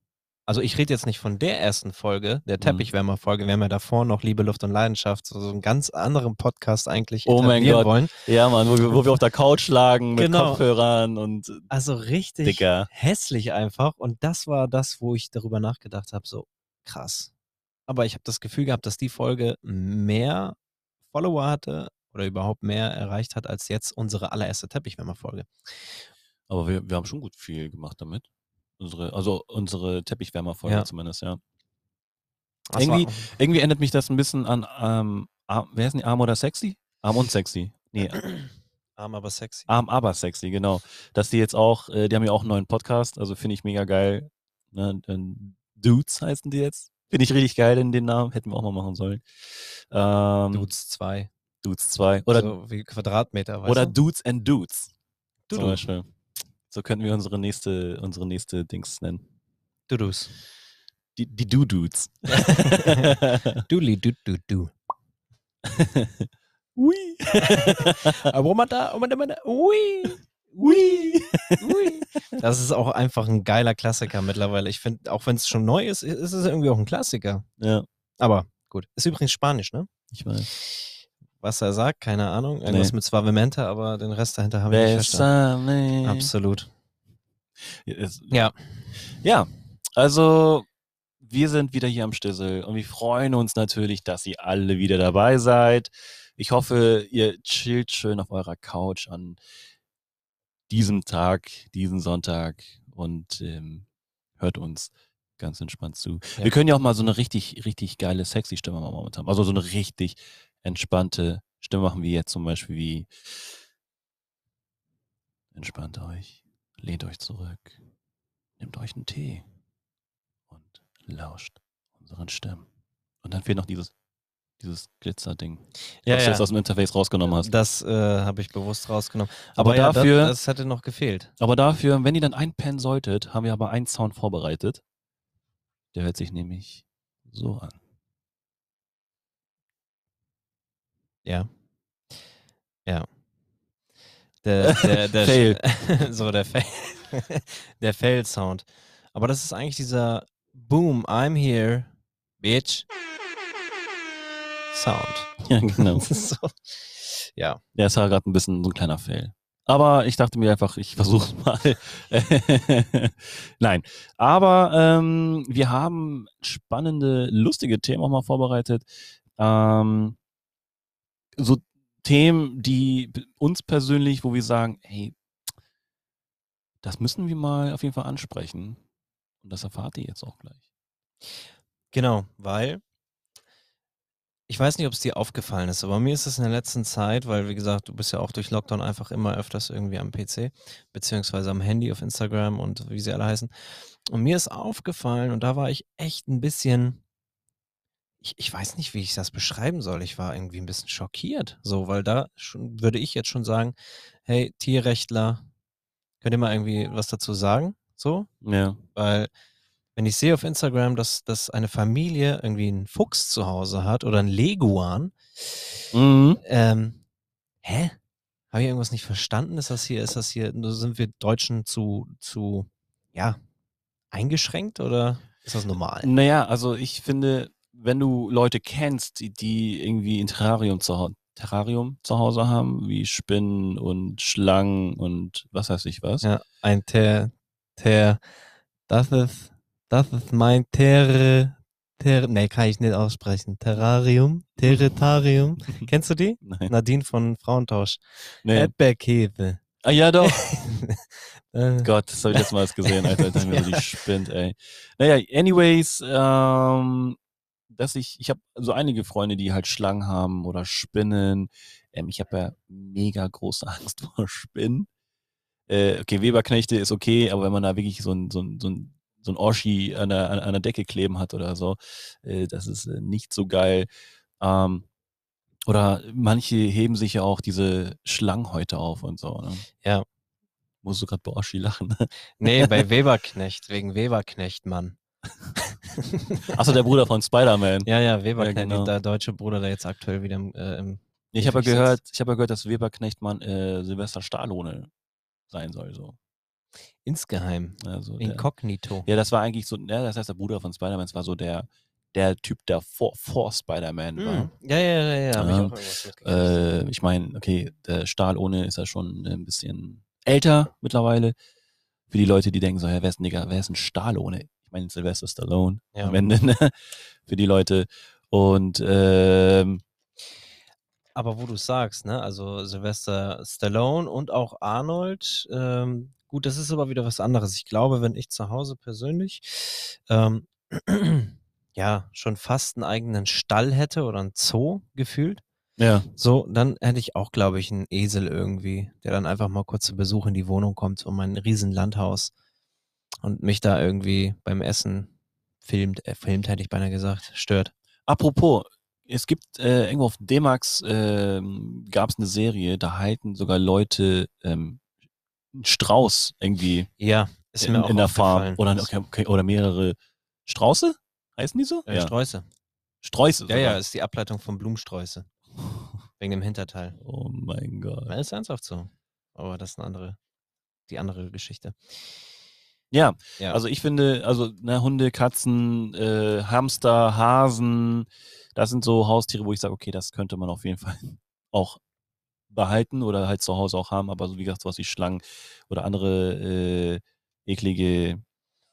[SPEAKER 1] Also ich rede jetzt nicht von der ersten Folge, der
[SPEAKER 2] Mhm.
[SPEAKER 1] Teppichwärmer-Folge. Wir haben ja davor noch Liebe, Luft und Leidenschaft, so, so einen ganz anderen Podcast eigentlich
[SPEAKER 2] Oh mein Gott.
[SPEAKER 1] wollen.
[SPEAKER 2] Ja, Mann, wo wir, wo wir auf der Couch lagen mit
[SPEAKER 1] Genau.
[SPEAKER 2] Kopfhörern und
[SPEAKER 1] Also richtig
[SPEAKER 2] Dicker.
[SPEAKER 1] hässlich einfach. Und das war das, wo ich darüber nachgedacht habe, so krass. Aber ich habe das Gefühl gehabt, dass die Folge mehr Follower hatte oder überhaupt mehr erreicht hat als jetzt unsere allererste Teppichwärmer-Folge.
[SPEAKER 2] Aber wir, wir haben schon gut viel gemacht damit. Unsere, also unsere Teppichwärmerfolge
[SPEAKER 1] Ja.
[SPEAKER 2] zumindest, ja.
[SPEAKER 1] Das
[SPEAKER 2] Irgendwie-
[SPEAKER 1] war-
[SPEAKER 2] Irgendwie erinnert mich das ein bisschen an, ähm, Arm, wer ist denn die? Arm oder sexy? Arm und sexy. Nee,
[SPEAKER 1] arm, aber sexy.
[SPEAKER 2] Arm, aber sexy, genau. Dass die jetzt auch, äh, die haben ja auch einen neuen Podcast, also finde ich mega geil. Ne? Dudes heißen die jetzt. Finde ich richtig geil in den Namen, hätten wir auch mal machen sollen. Ähm, Dudes.
[SPEAKER 1] Dudes 2.
[SPEAKER 2] 2. Oder,
[SPEAKER 1] so wie Quadratmeter,
[SPEAKER 2] oder
[SPEAKER 1] du?
[SPEAKER 2] Dudes and Dudes. Zum
[SPEAKER 1] Dudu.
[SPEAKER 2] Beispiel. So könnten wir unsere nächste, unsere nächste Dings nennen.
[SPEAKER 1] Dudus.
[SPEAKER 2] Die, die Du-Dudes.
[SPEAKER 1] Duli, du, du, du.
[SPEAKER 2] Ui.
[SPEAKER 1] Man da, ui.
[SPEAKER 2] Ui.
[SPEAKER 1] Ui. Das ist auch einfach ein geiler Klassiker mittlerweile. Ich finde, auch wenn es schon neu ist, ist es irgendwie auch ein Klassiker.
[SPEAKER 2] Ja,
[SPEAKER 1] Aber gut. Ist übrigens Spanisch, ne?
[SPEAKER 2] ich weiß.
[SPEAKER 1] Was er sagt, keine Ahnung. Irgendwas
[SPEAKER 2] Nee.
[SPEAKER 1] mit Suavemente, aber den Rest dahinter habe ich nicht verstanden. Absolut.
[SPEAKER 2] Ja,
[SPEAKER 1] Ja.
[SPEAKER 2] Also wir sind wieder hier am Stissel und wir freuen uns natürlich, dass ihr alle wieder dabei seid. Ich hoffe, ihr chillt schön auf eurer Couch an diesem Tag, diesen Sonntag und ähm, hört uns ganz entspannt zu.
[SPEAKER 1] Ja.
[SPEAKER 2] Wir können ja auch mal so eine richtig, richtig geile, sexy Stimme mal momentan. Also so eine richtig entspannte Stimme machen, wie jetzt zum Beispiel wie entspannt euch, lehnt euch zurück, nehmt euch einen Tee und lauscht unseren Stimmen. Und dann fehlt noch dieses, dieses Glitzer-Ding.
[SPEAKER 1] Ja,
[SPEAKER 2] was du
[SPEAKER 1] ja.
[SPEAKER 2] jetzt aus dem Interface rausgenommen hast.
[SPEAKER 1] Das äh, habe ich bewusst rausgenommen.
[SPEAKER 2] Aber
[SPEAKER 1] ja,
[SPEAKER 2] dafür-
[SPEAKER 1] Das, das hätte noch gefehlt.
[SPEAKER 2] Aber dafür, wenn ihr dann einpennen solltet, haben wir aber einen Sound vorbereitet. Der hört sich nämlich so an.
[SPEAKER 1] Ja. Ja. Der, der, der
[SPEAKER 2] Fail.
[SPEAKER 1] so, der Fail. der Fail-Sound. Aber das ist eigentlich dieser Boom, I'm here, bitch. Sound.
[SPEAKER 2] Ja, genau.
[SPEAKER 1] So. Ja.
[SPEAKER 2] Der ist ja gerade ein bisschen so ein kleiner Fail. Aber ich dachte mir einfach, ich versuche mal. Nein. Aber ähm, wir haben spannende, lustige Themen auch mal vorbereitet. Ähm, so Themen, die uns persönlich, wo wir sagen, hey, das müssen wir mal auf jeden Fall ansprechen. Und das erfahrt ihr jetzt auch gleich.
[SPEAKER 1] Genau, weil ich weiß nicht, ob es dir aufgefallen ist, aber mir ist es in der letzten Zeit, weil wie gesagt, du bist ja auch durch Lockdown einfach immer öfters irgendwie am PC, beziehungsweise am Handy auf Instagram und wie sie alle heißen. Und mir ist aufgefallen und da war ich echt ein bisschen, ich, ich weiß nicht, wie ich das beschreiben soll. Ich war irgendwie ein bisschen schockiert, so, weil da schon, würde ich jetzt schon sagen, hey, Tierrechtler, könnt ihr mal irgendwie was dazu sagen? So,
[SPEAKER 2] Ja.
[SPEAKER 1] weil wenn ich sehe auf Instagram, dass, dass eine Familie irgendwie einen Fuchs zu Hause hat oder einen Leguan,
[SPEAKER 2] Mhm.
[SPEAKER 1] ähm, hä? Habe ich irgendwas nicht verstanden? Ist das hier, ist das hier, sind wir Deutschen zu, zu, ja, eingeschränkt oder ist das normal?
[SPEAKER 2] Naja, also ich finde, wenn du Leute kennst, die, die irgendwie ein Terrarium zu, Terrarium zu Hause haben, wie Spinnen und Schlangen und was weiß ich was.
[SPEAKER 1] Ja, ein Ter, Ter, das ist, das ist mein Ter, Ter, nee, kann ich nicht aussprechen. Terrarium, Territorium. Kennst du die?
[SPEAKER 2] Nein.
[SPEAKER 1] Nadine von Frauentausch.
[SPEAKER 2] Nee.
[SPEAKER 1] Erdbeerkäse.
[SPEAKER 2] Ah ja, doch.
[SPEAKER 1] Äh,
[SPEAKER 2] Gott, das habe ich jetzt mal gesehen, Alter. Mir so die spinnt, ey. Naja, anyways, ähm, dass ich, ich habe so einige Freunde, die halt Schlangen haben oder Spinnen. Ähm, ich habe ja mega große Angst vor Spinnen. Äh, okay, Weberknechte ist okay, aber wenn man da wirklich so ein, so ein, so ein, so ein Oschi an der, an, der Decke kleben hat oder so, äh, das ist äh, nicht so geil. Ähm, oder manche heben sich ja auch diese Schlangenhäute auf und so. Ne?
[SPEAKER 1] Ja.
[SPEAKER 2] Musst du gerade bei Oschi lachen?
[SPEAKER 1] nee, bei Weberknecht, wegen Weberknecht, Mann.
[SPEAKER 2] Achso, der Bruder von Spider-Man.
[SPEAKER 1] Ja, ja, Weberknecht,
[SPEAKER 2] Ja, genau.
[SPEAKER 1] der deutsche Bruder, der jetzt aktuell wieder im, äh, im
[SPEAKER 2] Ich habe ja gehört, ich habe ja gehört, dass Weberknechtmann äh, Silvester Stallone sein soll. So.
[SPEAKER 1] insgeheim,
[SPEAKER 2] Also der,
[SPEAKER 1] inkognito.
[SPEAKER 2] ja, das war eigentlich so, ja, das heißt, der Bruder von Spider-Man, das war so der, der Typ, der vor, vor Spider-Man war.
[SPEAKER 1] Hm. Ja, ja, ja, ja, habe ich.
[SPEAKER 2] Äh, ich meine, okay, der Stallone ist ja schon ein bisschen älter mittlerweile. Für die Leute, die denken so, ja, wer ist ein Digga, wer ist ein Stallone? Ich meine, Sylvester Stallone
[SPEAKER 1] Ja.
[SPEAKER 2] am Ende, ne? Für die Leute. Und ähm,
[SPEAKER 1] Aber wo du sagst, ne, also Sylvester Stallone und auch Arnold, ähm, gut, das ist aber wieder was anderes. Ich glaube, wenn ich zu Hause persönlich ähm, ja schon fast einen eigenen Stall hätte oder einen Zoo gefühlt,
[SPEAKER 2] ja,
[SPEAKER 1] so, dann hätte ich auch, glaube ich, einen Esel irgendwie, der dann einfach mal kurz zu Besuch in die Wohnung kommt und mein riesen Landhaus und mich da irgendwie beim Essen filmt, äh, filmt hätte ich beinahe gesagt, stört.
[SPEAKER 2] Apropos, es gibt äh, irgendwo auf D-Max ähm, gab es eine Serie, da halten sogar Leute ähm, einen Strauß irgendwie
[SPEAKER 1] Ja, ist
[SPEAKER 2] in,
[SPEAKER 1] mir auch
[SPEAKER 2] in der Farm oder,
[SPEAKER 1] Das-
[SPEAKER 2] okay, okay, oder mehrere Strauße? Heißen die so?
[SPEAKER 1] äh, Sträuße.
[SPEAKER 2] Sträuße.
[SPEAKER 1] Ja, ja, ist die Ableitung von Blumensträuße. Wegen dem Hinterteil.
[SPEAKER 2] Oh mein Gott.
[SPEAKER 1] Ja, ist ernsthaft so. Aber das ist eine andere, die andere Geschichte.
[SPEAKER 2] Ja,
[SPEAKER 1] Ja.
[SPEAKER 2] also ich finde, also ne, Hunde, Katzen, äh, Hamster, Hasen, das sind so Haustiere, wo ich sage, okay, das könnte man auf jeden Fall auch behalten oder halt zu Hause auch haben, aber so wie gesagt, sowas wie Schlangen oder andere äh, eklige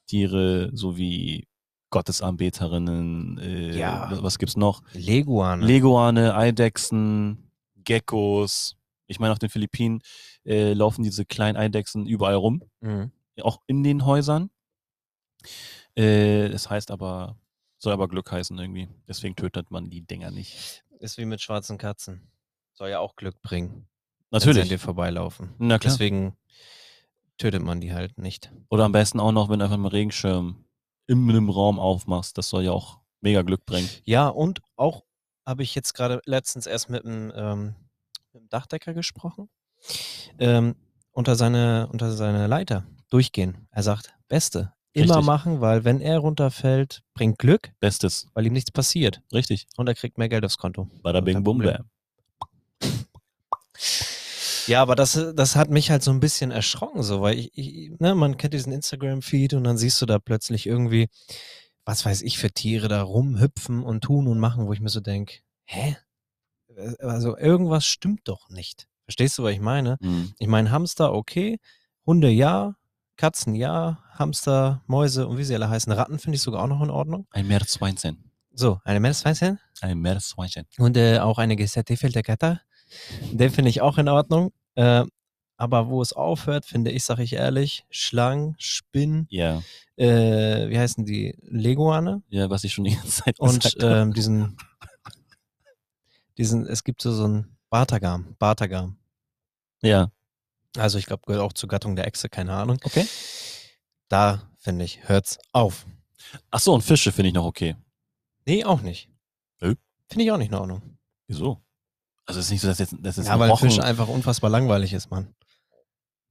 [SPEAKER 2] Tiere, so wie Gottesanbeterinnen, äh,
[SPEAKER 1] Ja.
[SPEAKER 2] was- gibt's noch?
[SPEAKER 1] Leguane.
[SPEAKER 2] Leguane, Eidechsen, Geckos. Ich meine, auf den Philippinen äh, laufen diese kleinen Eidechsen überall rum
[SPEAKER 1] mhm.
[SPEAKER 2] Auch in den Häusern. Äh, das heißt aber, soll aber Glück heißen irgendwie. Deswegen tötet man die Dinger nicht.
[SPEAKER 1] Ist wie mit schwarzen Katzen. Soll ja auch Glück bringen. Wenn sie
[SPEAKER 2] Natürlich.
[SPEAKER 1] vorbeilaufen.
[SPEAKER 2] Na klar.
[SPEAKER 1] Deswegen tötet man die halt nicht.
[SPEAKER 2] Oder am besten auch noch, wenn du einfach einen Regenschirm in einem Raum aufmachst. Das soll ja auch mega Glück bringen.
[SPEAKER 1] Ja, und auch habe ich jetzt gerade letztens erst mit einem, ähm, mit einem Dachdecker gesprochen. Ähm, unter, seine, unter seine Leiter durchgehen. Er sagt, Beste. Immer
[SPEAKER 2] Richtig.
[SPEAKER 1] machen, weil wenn er runterfällt, bringt Glück,
[SPEAKER 2] Bestes.
[SPEAKER 1] weil ihm nichts passiert.
[SPEAKER 2] Richtig.
[SPEAKER 1] Und er kriegt mehr Geld aufs Konto.
[SPEAKER 2] Bada bing bum bam.
[SPEAKER 1] Ja, aber das, das hat mich halt so ein bisschen erschrocken, so, weil ich, ich ne, man kennt diesen Instagram-Feed und dann siehst du da plötzlich irgendwie, was weiß ich, für Tiere da rumhüpfen und tun und machen, wo ich mir so denke, hä? Also irgendwas stimmt doch nicht. Verstehst du, was ich meine?
[SPEAKER 2] Mhm.
[SPEAKER 1] Ich meine, Hamster, okay, Hunde ja, Katzen ja, Hamster, Mäuse und wie sie alle heißen, Ratten finde ich sogar auch noch in Ordnung.
[SPEAKER 2] Ein Meerschweinchen.
[SPEAKER 1] So, eine Meeresschweinchen
[SPEAKER 2] Ein Meerschweinchen.
[SPEAKER 1] und äh, auch eine gesättigte Kater. Den finde ich auch in Ordnung. Äh, aber wo es aufhört, finde ich, sage ich ehrlich, Schlangen, Spinnen,
[SPEAKER 2] Ja.
[SPEAKER 1] äh, wie heißen die? Leguane
[SPEAKER 2] Ja, was ich schon die ganze Zeit
[SPEAKER 1] und
[SPEAKER 2] gesagt habe.
[SPEAKER 1] ähm, diesen diesen, es gibt so, so ein Bartagam, Bartagam.
[SPEAKER 2] Ja.
[SPEAKER 1] Also ich glaube, gehört auch zur Gattung der Echse, keine Ahnung.
[SPEAKER 2] Okay.
[SPEAKER 1] Da, finde ich, hört's auf.
[SPEAKER 2] Ach so, und Fische finde ich noch okay.
[SPEAKER 1] Nee, auch nicht.
[SPEAKER 2] Nö.
[SPEAKER 1] Finde ich auch nicht in Ordnung.
[SPEAKER 2] Wieso? Also es ist nicht so, dass jetzt, das ist
[SPEAKER 1] Ja, weil Fisch einfach unfassbar langweilig ist, Mann.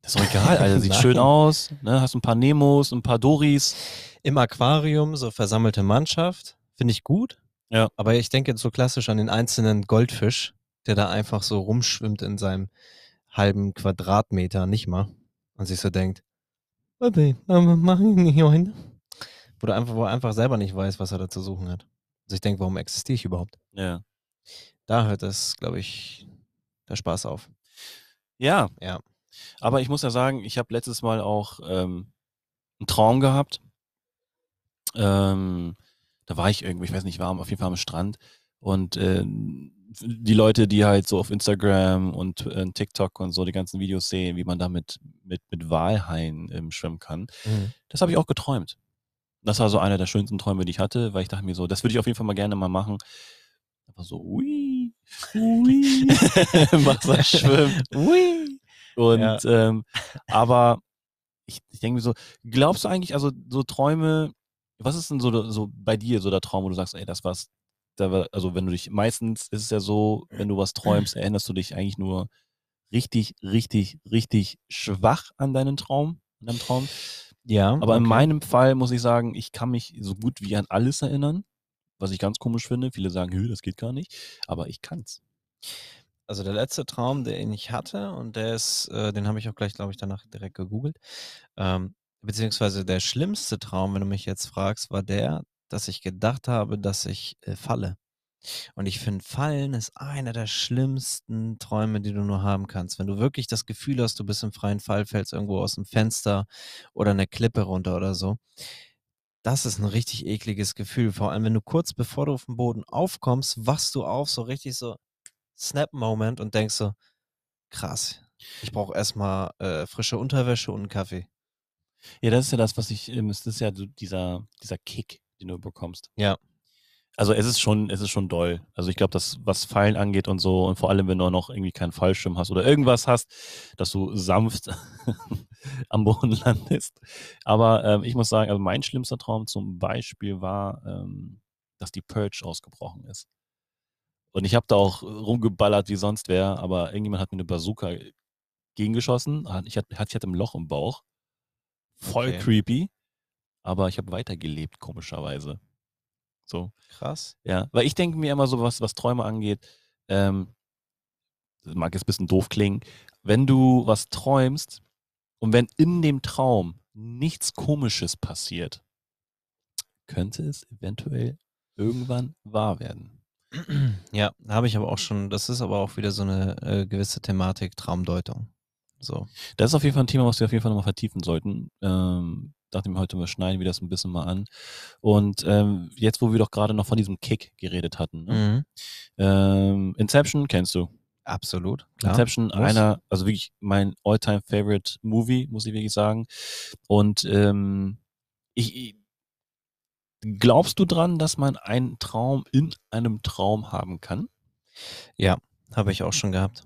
[SPEAKER 2] Das ist doch egal, Alter. Sieht schön aus. Ne? Hast ein paar Nemos, ein paar Doris.
[SPEAKER 1] Im Aquarium, so versammelte Mannschaft, finde ich gut.
[SPEAKER 2] Ja.
[SPEAKER 1] Aber ich denke jetzt so klassisch an den einzelnen Goldfisch, der da einfach so rumschwimmt in seinem halben Quadratmeter, nicht mal. Und sich so denkt, warum machen die nicht heute? Wo, du einfach, wo er einfach selber nicht weiß, was er da zu suchen hat. Also ich denke, warum existiere ich überhaupt?
[SPEAKER 2] Ja.
[SPEAKER 1] Da hört das, glaube ich, der Spaß auf.
[SPEAKER 2] Ja.
[SPEAKER 1] Ja.
[SPEAKER 2] Aber ich muss ja sagen, ich habe letztes Mal auch ähm, einen Traum gehabt. Ähm, da war ich irgendwie, ich weiß nicht, war auf jeden Fall am Strand. Und äh, die Leute, die halt so auf Instagram und äh, TikTok und so die ganzen Videos sehen, wie man da mit, mit, mit Walhaien ähm, schwimmen kann, das habe ich auch geträumt. Das war so einer der schönsten Träume, die ich hatte, weil ich dachte mir so, das würde ich auf jeden Fall mal gerne mal machen. Aber so, ui, ui, Wasser schwimmen.
[SPEAKER 1] Ui.
[SPEAKER 2] Und
[SPEAKER 1] Ja.
[SPEAKER 2] ähm, aber ich, ich denke mir so, glaubst du eigentlich, also so Träume, was ist denn so, so bei dir so der Traum, wo du sagst, ey, das war's, da also wenn du dich, meistens ist es ja so, wenn du was träumst, erinnerst du dich eigentlich nur richtig, richtig, richtig schwach an deinen Traum, an deinem Traum.
[SPEAKER 1] Ja.
[SPEAKER 2] Aber in
[SPEAKER 1] okay.
[SPEAKER 2] meinem Fall muss ich sagen, ich kann mich so gut wie an alles erinnern, was ich ganz komisch finde. Viele sagen, das geht gar nicht, aber ich kann's.
[SPEAKER 1] Also der letzte Traum, den ich hatte, und der ist, äh, den habe ich auch gleich, glaube ich, danach direkt gegoogelt. Ähm, beziehungsweise der schlimmste Traum, wenn du mich jetzt fragst, war der, dass ich gedacht habe, dass ich äh, falle. Und ich finde, Fallen ist einer der schlimmsten Träume, die du nur haben kannst. Wenn du wirklich das Gefühl hast, du bist im freien Fall, fällst irgendwo aus dem Fenster oder eine Klippe runter oder so. Das ist ein richtig ekliges Gefühl. Vor allem, wenn du kurz bevor du auf dem Boden aufkommst, wachst du auf, so richtig so Snap-Moment und denkst so, krass, ich brauche erstmal äh, frische Unterwäsche und einen Kaffee.
[SPEAKER 2] Ja, das ist ja das, was ich, ähm, es ist ja dieser, dieser Kick, den du bekommst.
[SPEAKER 1] Ja.
[SPEAKER 2] Also es ist schon, es ist schon doll. Also ich glaube, dass was Fallen angeht und so, und vor allem, wenn du auch noch irgendwie keinen Fallschirm hast oder irgendwas hast, dass du sanft am Boden landest. Aber ähm, ich muss sagen, also mein schlimmster Traum zum Beispiel war, ähm, dass die Purge ausgebrochen ist. Und ich habe da auch rumgeballert wie sonst wer, aber irgendjemand hat mir eine Bazooka gegengeschossen. Hat- Ich hatte, ich hatte ein Loch im Bauch. Voll
[SPEAKER 1] Okay.
[SPEAKER 2] creepy. Aber ich habe weitergelebt, komischerweise. So.
[SPEAKER 1] Krass.
[SPEAKER 2] Ja, weil ich denke mir immer so, was, was Träume angeht, ähm, das mag jetzt ein bisschen doof klingen, wenn du was träumst und wenn in dem Traum nichts Komisches passiert, könnte es eventuell irgendwann wahr werden.
[SPEAKER 1] Ja, habe ich aber auch schon, das ist aber auch wieder so eine äh, gewisse Thematik, Traumdeutung. So.
[SPEAKER 2] Das ist auf jeden Fall ein Thema, was wir auf jeden Fall nochmal vertiefen sollten. Ähm, dachte mir heute, wir schneiden wir das ein bisschen mal an. Und ähm, jetzt, wo wir doch gerade noch von diesem Kick geredet hatten. Ne?
[SPEAKER 1] Mhm.
[SPEAKER 2] Ähm, Inception kennst du.
[SPEAKER 1] Absolut. Klar.
[SPEAKER 2] Inception,
[SPEAKER 1] Muss.
[SPEAKER 2] einer, also wirklich mein all-time favorite Movie, muss ich wirklich sagen. Und ähm, ich, ich, glaubst du dran, dass man einen Traum in einem Traum haben kann?
[SPEAKER 1] Habe ich auch schon gehabt.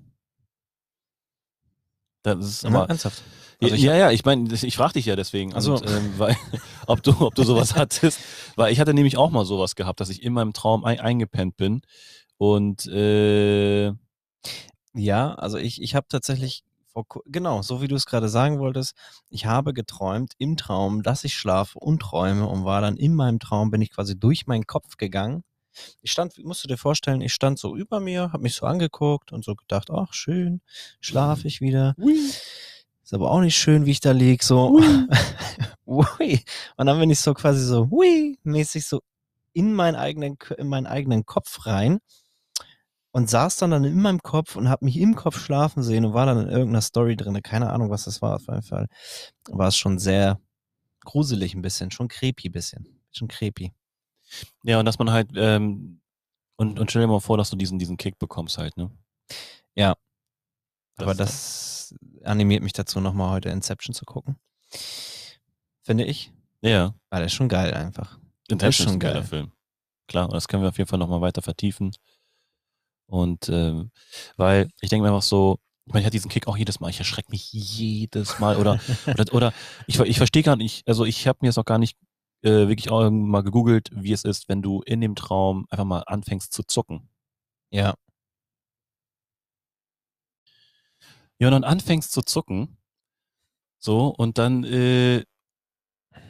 [SPEAKER 2] Das ist
[SPEAKER 1] Ja,
[SPEAKER 2] aber,
[SPEAKER 1] ernsthaft.
[SPEAKER 2] Ja,
[SPEAKER 1] Also
[SPEAKER 2] ja, ja, ich meine, ich frage dich ja deswegen,
[SPEAKER 1] Ach so.
[SPEAKER 2] und, ähm, weil, ob du, ob du sowas hattest, weil ich hatte nämlich auch mal sowas gehabt, dass ich in meinem Traum ein, eingepennt bin und äh,
[SPEAKER 1] Ja, also ich, ich habe tatsächlich, vor, genau, so wie du es gerade sagen wolltest, ich habe geträumt im Traum, dass ich schlafe und träume und war dann in meinem Traum, bin ich quasi durch meinen Kopf gegangen. Ich stand, musst du dir vorstellen, ich stand so über mir, habe mich so angeguckt und so gedacht, ach schön, schlafe ich wieder. Ist aber auch nicht schön, wie ich da lieg, so. Ui. Und dann bin ich so quasi so, hui, mäßig so in meinen eigenen, in meinen eigenen Kopf rein und saß dann, dann in meinem Kopf und habe mich im Kopf schlafen sehen und war dann in irgendeiner Story drin. Keine Ahnung, was das war. Auf jeden Fall war es schon sehr gruselig ein bisschen, schon creepy ein bisschen. Schon creepy.
[SPEAKER 2] ja, und dass man halt, ähm, und, und stell dir mal vor, dass du diesen, diesen Kick bekommst halt, ne?
[SPEAKER 1] Ja. Aber
[SPEAKER 2] ist
[SPEAKER 1] das animiert mich dazu, nochmal heute Inception zu gucken. Finde ich.
[SPEAKER 2] Ja.
[SPEAKER 1] Weil der ist schon geil einfach.
[SPEAKER 2] Inception ist
[SPEAKER 1] schon
[SPEAKER 2] ein geiler
[SPEAKER 1] geil.
[SPEAKER 2] Film. Klar, und das können wir auf jeden Fall nochmal weiter vertiefen. Und ähm, weil ich denke mir einfach so, ich meine, ich hatte diesen Kick auch jedes Mal, ich erschrecke mich jedes Mal oder oder, oder ich, ich verstehe gar nicht, also ich habe mir jetzt auch gar nicht äh, wirklich auch mal gegoogelt, wie es ist, wenn du in dem Traum einfach mal anfängst zu zucken.
[SPEAKER 1] Ja.
[SPEAKER 2] Ja, und dann anfängst zu zucken, so, und dann, äh,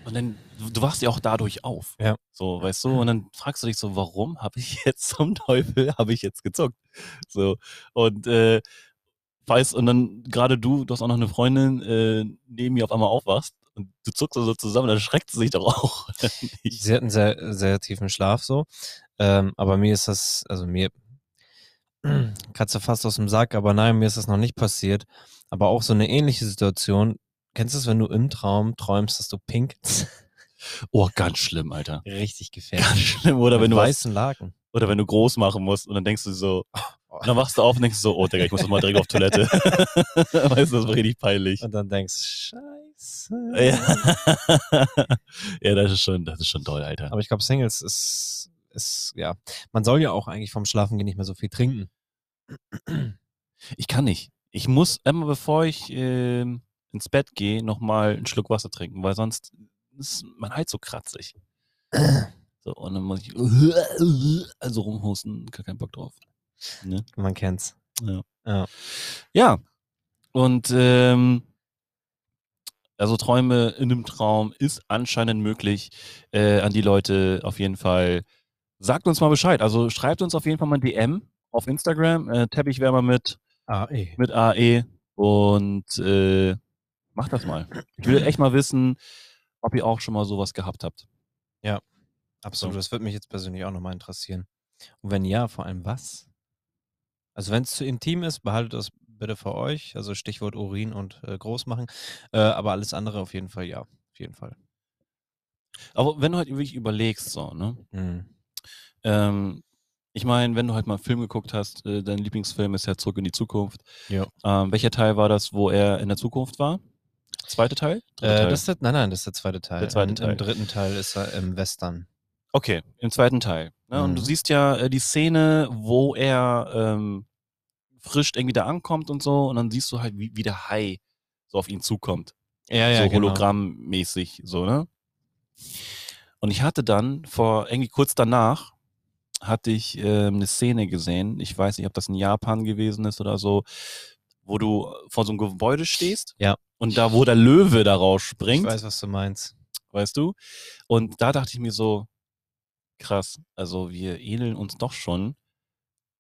[SPEAKER 2] und dann, du, wachst ja auch dadurch auf.
[SPEAKER 1] Ja.
[SPEAKER 2] So, weißt du, und dann fragst du dich so, warum habe ich jetzt zum Teufel, habe ich jetzt gezuckt? So, und, äh, weißt, und dann gerade du, du hast auch noch eine Freundin, äh, neben mir auf einmal aufwachst und du zuckst so zusammen, dann schreckt sie sich doch auch.
[SPEAKER 1] Sie hat einen sehr, sehr tiefen Schlaf so. Ähm, aber mir ist das, also mir, Katze fast aus dem Sack, aber nein, mir ist das noch nicht passiert. Aber auch so eine ähnliche Situation. Kennst du es, wenn du im Traum träumst, dass du pink?
[SPEAKER 2] oh, ganz schlimm, Alter.
[SPEAKER 1] Richtig
[SPEAKER 2] Ganz
[SPEAKER 1] gefährlich.
[SPEAKER 2] schlimm. Oder
[SPEAKER 1] Mit
[SPEAKER 2] wenn du was,
[SPEAKER 1] weißen Laken.
[SPEAKER 2] oder wenn du groß machen musst und dann denkst du so, und dann wachst du auf und denkst so, oh Digga, ich muss doch mal direkt auf Toilette. weißt du, das war richtig peinlich.
[SPEAKER 1] Und dann denkst Scheiße.
[SPEAKER 2] Ja. ja, das ist schon, das ist schon toll, Alter.
[SPEAKER 1] Aber ich glaube, Singles ist, ist, ja. Man soll ja auch eigentlich vom Schlafengehen nicht mehr so viel trinken.
[SPEAKER 2] Ich kann nicht. Ich muss immer, bevor ich ähm, ins Bett gehe, nochmal einen Schluck Wasser trinken, weil sonst ist mein Hals so kratzig. So, und dann muss ich also rumhusten, gar keinen Bock drauf. Ne?
[SPEAKER 1] Man kennt's.
[SPEAKER 2] Ja.
[SPEAKER 1] Ja.
[SPEAKER 2] Ja. Und ähm, also Träume in einem Traum ist anscheinend möglich. Äh, an die Leute auf jeden Fall. Sagt uns mal Bescheid. Also schreibt uns auf jeden Fall mal ein DM auf Instagram. Äh, Teppichwärmer mit,
[SPEAKER 1] eh.
[SPEAKER 2] mit AE. Und äh, macht das mal. Ich will echt mal wissen, ob ihr auch schon mal sowas gehabt habt.
[SPEAKER 1] Absolut.
[SPEAKER 2] So.
[SPEAKER 1] Das würde mich jetzt persönlich auch nochmal interessieren. Und wenn ja, vor allem was? Also wenn es zu intim ist, behaltet das bitte für euch. Also Stichwort Urin und äh, groß machen. Äh, aber alles andere auf jeden Fall ja. Auf jeden Fall.
[SPEAKER 2] Aber wenn du halt wirklich überlegst, so, ne?
[SPEAKER 1] Mhm.
[SPEAKER 2] Ähm, ich meine, wenn du halt mal einen Film geguckt hast, äh, dein Lieblingsfilm ist ja Zurück in die Zukunft.
[SPEAKER 1] Ja.
[SPEAKER 2] Ähm, welcher Teil war das, wo er in der Zukunft war? Zweite Teil?
[SPEAKER 1] Äh,
[SPEAKER 2] Teil?
[SPEAKER 1] das der, nein, nein, das ist der zweite Teil.
[SPEAKER 2] Der zweite
[SPEAKER 1] Im,
[SPEAKER 2] Teil.
[SPEAKER 1] Im dritten Teil ist er im Western.
[SPEAKER 2] Okay, im zweiten Teil. Ne? Und du
[SPEAKER 1] Mhm.
[SPEAKER 2] siehst ja äh, die Szene, wo er ähm, frisch irgendwie da ankommt und so, und dann siehst du halt, wie, wie der Hai so auf ihn zukommt.
[SPEAKER 1] Ja,
[SPEAKER 2] so
[SPEAKER 1] genau.
[SPEAKER 2] hologrammmäßig, so, ne? Und ich hatte dann vor, irgendwie kurz danach, hatte ich ähm, eine Szene gesehen, ich weiß nicht, ob das in Japan gewesen ist oder so, wo du vor so einem Gebäude stehst.
[SPEAKER 1] Ja.
[SPEAKER 2] Und da, wo der Löwe da
[SPEAKER 1] Ich
[SPEAKER 2] rausspringt,
[SPEAKER 1] weiß, was du meinst.
[SPEAKER 2] weißt du? Und da dachte ich mir so, krass, also wir ähneln uns doch schon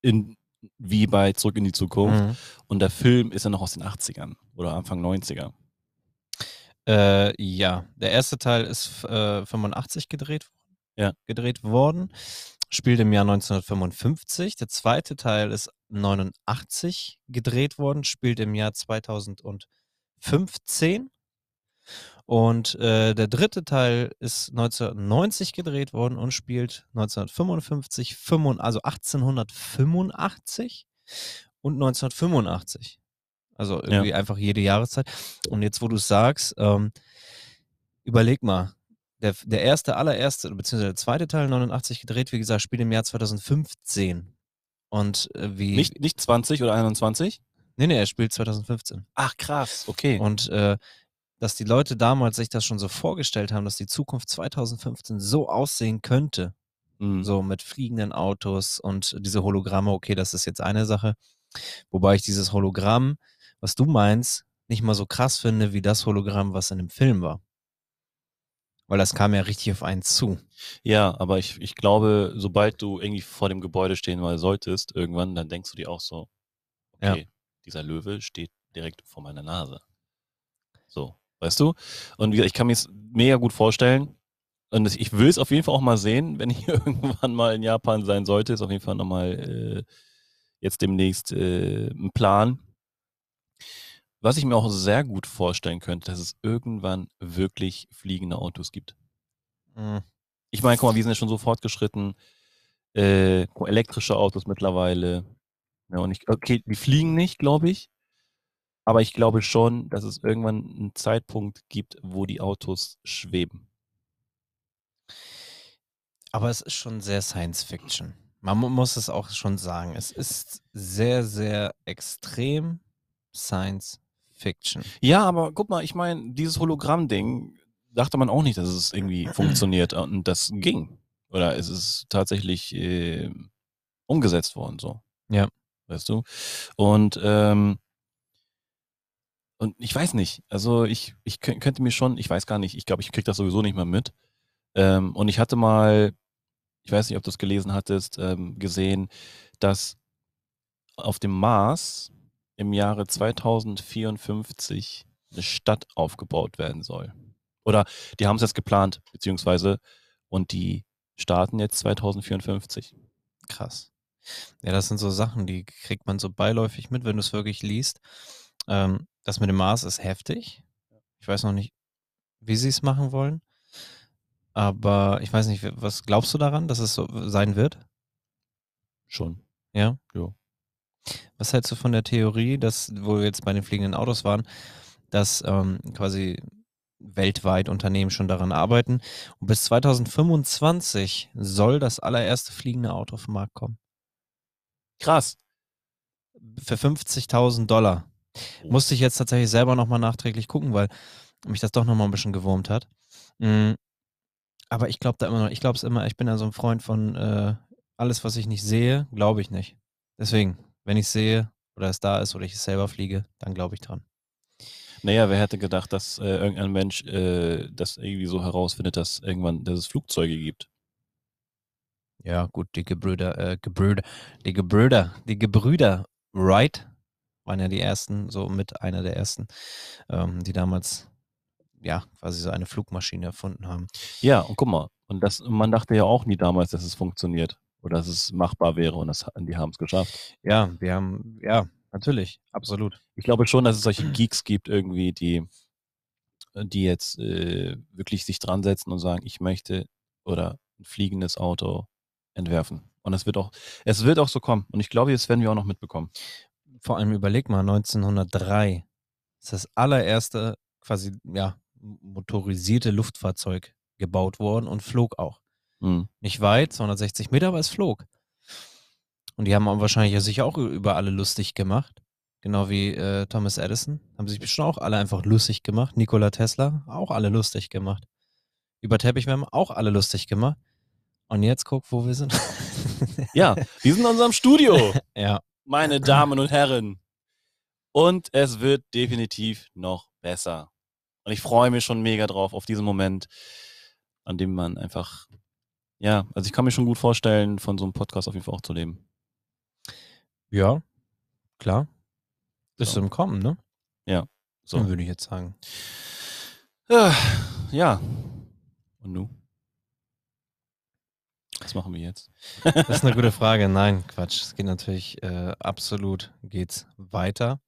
[SPEAKER 2] in, wie bei Zurück in die Zukunft.
[SPEAKER 1] Mhm.
[SPEAKER 2] Und der Film ist ja noch aus den 80ern oder Anfang 90er.
[SPEAKER 1] Äh, ja, der erste Teil ist äh, 85 gedreht,
[SPEAKER 2] Ja.
[SPEAKER 1] gedreht worden, spielt im Jahr 1955. Der zweite Teil ist 89 gedreht worden, spielt im Jahr 2015. Und äh, der dritte Teil ist 1990 gedreht worden und spielt 1955, 55, also 1885 und 1985. Also irgendwie einfach jede Jahreszeit. Und jetzt, wo du es sagst, ähm, überleg mal, der, der erste, allererste, beziehungsweise der zweite Teil 89 gedreht, wie gesagt, spielt im Jahr 2015. Und äh, wie.
[SPEAKER 2] Nicht, nicht 20 oder 21?
[SPEAKER 1] Nee, nee, er spielt 2015.
[SPEAKER 2] Ach, krass, okay.
[SPEAKER 1] Und äh, dass die Leute damals sich das schon so vorgestellt haben, dass die Zukunft 2015 so aussehen könnte,
[SPEAKER 2] Mhm.
[SPEAKER 1] so mit fliegenden Autos und diese Hologramme, okay, das ist jetzt eine Sache. Wobei ich dieses Hologramm, was du meinst, nicht mal so krass finde wie das Hologramm, was in dem Film war. Weil das kam ja richtig auf einen zu.
[SPEAKER 2] Ja, aber ich, ich glaube, sobald du irgendwie vor dem Gebäude stehen mal solltest, irgendwann, dann denkst du dir auch so,
[SPEAKER 1] Ja.
[SPEAKER 2] okay, dieser Löwe steht direkt vor meiner Nase. So, weißt du? Und wie gesagt, ich kann mir es mega gut vorstellen. Und ich will es auf jeden Fall auch mal sehen, wenn ich irgendwann mal in Japan sein sollte. Ist auf jeden Fall nochmal äh, jetzt demnächst äh, ein Plan. Was ich mir auch sehr gut vorstellen könnte, dass es irgendwann wirklich fliegende Autos gibt.
[SPEAKER 1] Mhm.
[SPEAKER 2] Ich meine, guck mal, wir sind ja schon so fortgeschritten. Äh, elektrische Autos mittlerweile. Ja, und ich, okay, die fliegen nicht, glaube ich. Aber ich glaube schon, dass es irgendwann einen Zeitpunkt gibt, wo die Autos schweben.
[SPEAKER 1] Aber es ist schon sehr Science Fiction. Man mu- muss es auch schon sagen. Es ist sehr, sehr extrem Science Fiction.
[SPEAKER 2] Ja, aber guck mal, ich meine, dieses Hologramm-Ding dachte man auch nicht, dass es irgendwie funktioniert und das ging. Oder es ist tatsächlich äh, umgesetzt worden, so.
[SPEAKER 1] Ja.
[SPEAKER 2] Weißt du? Und, ähm, und ich weiß nicht, also ich, ich kö- könnte mir schon, ich weiß gar nicht, ich glaube, ich krieg das sowieso nicht mehr mit. Ähm, und ich hatte mal, ich weiß nicht, ob du es gelesen hattest, ähm, gesehen, dass auf dem Mars im Jahre 2054 eine Stadt aufgebaut werden soll. Oder die haben es jetzt geplant, beziehungsweise, und die starten jetzt 2054.
[SPEAKER 1] Krass. Ja, das sind so Sachen, die kriegt man so beiläufig mit, wenn du es wirklich liest. Ähm, das mit dem Mars ist heftig. Ich weiß noch nicht, wie sie es machen wollen. Aber ich weiß nicht, was glaubst du daran, dass es so sein wird?
[SPEAKER 2] Schon.
[SPEAKER 1] Ja?
[SPEAKER 2] Jo.
[SPEAKER 1] Was hältst du von der Theorie, dass, wo wir jetzt bei den fliegenden Autos waren, dass ähm, quasi weltweit Unternehmen schon daran arbeiten und bis 2025 soll das allererste fliegende Auto auf den Markt kommen?
[SPEAKER 2] Krass.
[SPEAKER 1] Für 50.000 Dollar.
[SPEAKER 2] Oh.
[SPEAKER 1] Musste ich jetzt tatsächlich selber nochmal nachträglich gucken, weil mich das doch nochmal ein bisschen gewurmt hat. Mm, Aber ich glaube da immer noch, ich glaube es immer, ich bin ja so ein Freund von äh, alles, was ich nicht sehe, glaube ich nicht. Deswegen, wenn ich sehe oder es da ist oder ich es selber fliege, dann glaube ich dran.
[SPEAKER 2] Naja, wer hätte gedacht, dass äh, irgendein Mensch äh, das irgendwie so herausfindet, dass irgendwann, dass es Flugzeuge gibt.
[SPEAKER 1] Ja, gut, die Gebrüder, äh, Gebrüder, die Gebrüder, die Gebrüder Wright waren ja die ersten, so mit einer der ersten, ähm, die damals ja quasi so eine Flugmaschine erfunden haben.
[SPEAKER 2] Ja, und guck mal, und das, man dachte ja auch nie damals, dass es funktioniert oder dass es machbar wäre und das, die haben es geschafft.
[SPEAKER 1] Ja, wir haben, ja, natürlich, absolut.
[SPEAKER 2] Ich glaube schon, dass es solche Geeks gibt irgendwie, die, die jetzt äh, wirklich sich dran setzen und sagen, ich möchte oder ein fliegendes Auto entwerfen. Und es wird auch, es wird auch so kommen. Und ich glaube, das werden wir auch noch mitbekommen.
[SPEAKER 1] Vor allem überleg mal, 1903 ist das allererste quasi, ja, motorisierte Luftfahrzeug gebaut worden und flog auch.
[SPEAKER 2] Mhm.
[SPEAKER 1] Nicht weit, 260 Meter, aber es flog. Und die haben auch wahrscheinlich ja sich auch über alle lustig gemacht. Genau wie äh, Thomas Edison. Haben sich bestimmt auch alle einfach lustig gemacht. Nikola Tesla auch alle lustig gemacht. Über Teppichwärme auch alle lustig gemacht. Und jetzt guck, wo wir sind.
[SPEAKER 2] Ja, wir sind in unserem Studio,
[SPEAKER 1] ja.
[SPEAKER 2] meine Damen und Herren. Und es wird definitiv noch besser. Und ich freue mich schon mega drauf, auf diesen Moment, an dem man einfach, ja, also ich kann mir schon gut vorstellen, von so einem Podcast auf jeden Fall auch zu leben.
[SPEAKER 1] Ja, klar. Ist
[SPEAKER 2] So.
[SPEAKER 1] im Kommen, ne?
[SPEAKER 2] So.
[SPEAKER 1] Dann würde ich jetzt sagen.
[SPEAKER 2] Ah, Ja. Und nu? Was machen wir jetzt?
[SPEAKER 1] Das ist eine gute Frage. Nein, Quatsch. Es geht natürlich äh, absolut geht's weiter.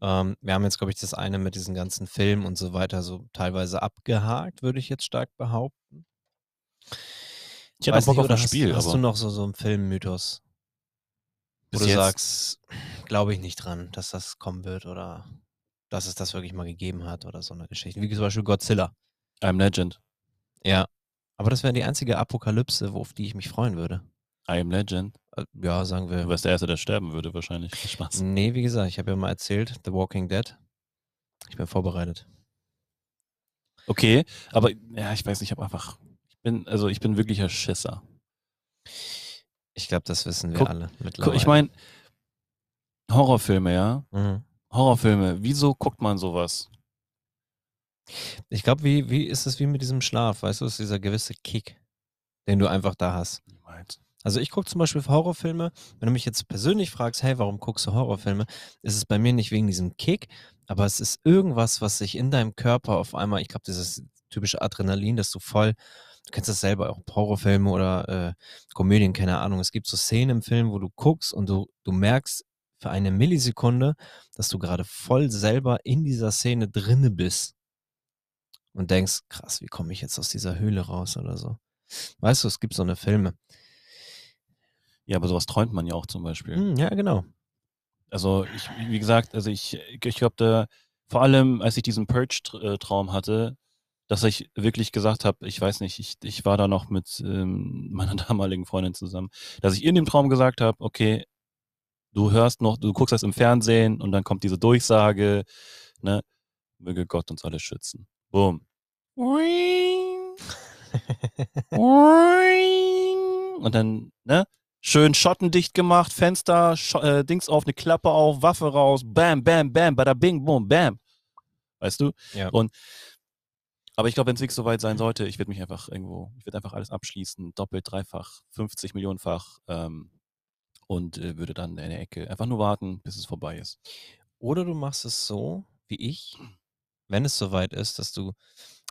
[SPEAKER 1] Ähm, wir haben jetzt, glaube ich, das eine mit diesen ganzen Filmen und so weiter so teilweise abgehakt, würde ich jetzt stark behaupten.
[SPEAKER 2] Ich
[SPEAKER 1] Weiß
[SPEAKER 2] Bock auf
[SPEAKER 1] oder
[SPEAKER 2] ein
[SPEAKER 1] hast,
[SPEAKER 2] Spiel,
[SPEAKER 1] Hast du noch so, so einen Filmmythos, wo du
[SPEAKER 2] jetzt,
[SPEAKER 1] sagst, glaube ich nicht dran, dass das kommen wird oder dass es das wirklich mal gegeben hat oder so eine Geschichte. Wie zum Beispiel Godzilla.
[SPEAKER 2] I'm Legend.
[SPEAKER 1] Ja. Aber das wäre die einzige Apokalypse, auf die ich mich freuen würde.
[SPEAKER 2] I am Legend.
[SPEAKER 1] Äh, Ja, sagen wir.
[SPEAKER 2] Du wärst der Erste, der sterben würde, wahrscheinlich. Spaß.
[SPEAKER 1] Nee, wie gesagt, ich habe ja mal erzählt, The Walking Dead. Ich bin vorbereitet.
[SPEAKER 2] Okay, aber ja, ich weiß nicht, ich habe einfach, bin, also ich bin wirklicher Schisser.
[SPEAKER 1] Ich glaube, das wissen wir
[SPEAKER 2] Guck-
[SPEAKER 1] alle
[SPEAKER 2] Guck,
[SPEAKER 1] mittlerweile.
[SPEAKER 2] Ich meine, Horrorfilme, ja?
[SPEAKER 1] Mhm.
[SPEAKER 2] Horrorfilme, wieso guckt man sowas?
[SPEAKER 1] Ich glaube, wie, wie ist es wie mit diesem Schlaf? Weißt du, es ist dieser gewisse Kick, den du einfach da hast.
[SPEAKER 2] Niemals.
[SPEAKER 1] Also ich gucke zum Beispiel Horrorfilme. Wenn du mich jetzt persönlich fragst, hey, warum guckst du Horrorfilme, ist es bei mir nicht wegen diesem Kick, aber es ist irgendwas, was sich in deinem Körper auf einmal, ich glaube, dieses typische Adrenalin, dass du voll, du kennst das selber auch, Horrorfilme oder äh, Komödien, keine Ahnung. Es gibt so Szenen im Film, wo du guckst und du, du merkst für eine Millisekunde, dass du gerade voll selber in dieser Szene drinne bist und denkst, krass, wie komme ich jetzt aus dieser Höhle raus oder so. Weißt du, es gibt so eine Filme.
[SPEAKER 2] Ja, aber sowas träumt man ja auch zum Beispiel.
[SPEAKER 1] Hm, ja, genau.
[SPEAKER 2] Also ich, wie gesagt, also ich, ich glaube, vor allem, als ich diesen Purge-Traum hatte, dass ich wirklich gesagt habe, ich weiß nicht, ich, ich war da noch mit ähm, meiner damaligen Freundin zusammen, dass ich in dem Traum gesagt habe, okay, du hörst noch, du guckst das im Fernsehen und dann kommt diese Durchsage, ne, möge Gott uns alle schützen. Boom. Und dann, ne, schön schottendicht gemacht, Fenster, Sch äh, Dings auf, eine Klappe auf, Waffe raus, bam, bam, bam, bada bing, boom, bam. Weißt du?
[SPEAKER 1] Ja.
[SPEAKER 2] Und aber ich glaube, wenn es wirklich soweit sein sollte, ich würde mich einfach irgendwo, ich würde einfach alles abschließen, doppelt, dreifach, 50 Millionenfach ähm, und äh, würde dann in der Ecke einfach nur warten, bis es vorbei ist.
[SPEAKER 1] Oder du machst es so, wie ich, wenn es soweit ist, dass du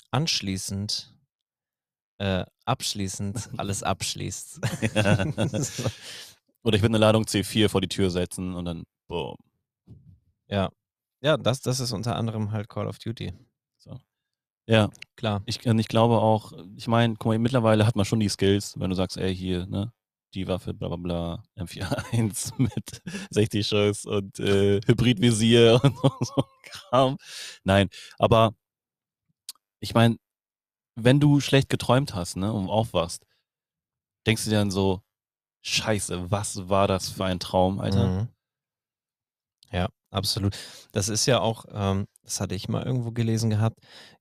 [SPEAKER 1] anschließend, äh, abschließend alles abschließt. So.
[SPEAKER 2] Oder ich würde eine Ladung C4 vor die Tür setzen und dann, boom.
[SPEAKER 1] Ja. Ja, das, das ist unter anderem halt Call of Duty.
[SPEAKER 2] Ja,
[SPEAKER 1] Klar.
[SPEAKER 2] ich, und ich glaube auch, ich meine, guck mal, mittlerweile hat man schon die Skills, wenn du sagst, ey, hier, ne, die Waffe, bla bla bla, M41 mit 60 Schuss und äh, Hybridvisier und so, Kram. Nein, aber ich meine, wenn du schlecht geträumt hast, ne, und aufwachst, denkst du dir dann so, scheiße, was war das für ein Traum, Alter?
[SPEAKER 1] Mhm. Ja, absolut. Das ist ja auch, ähm, das hatte ich mal irgendwo gelesen gehabt,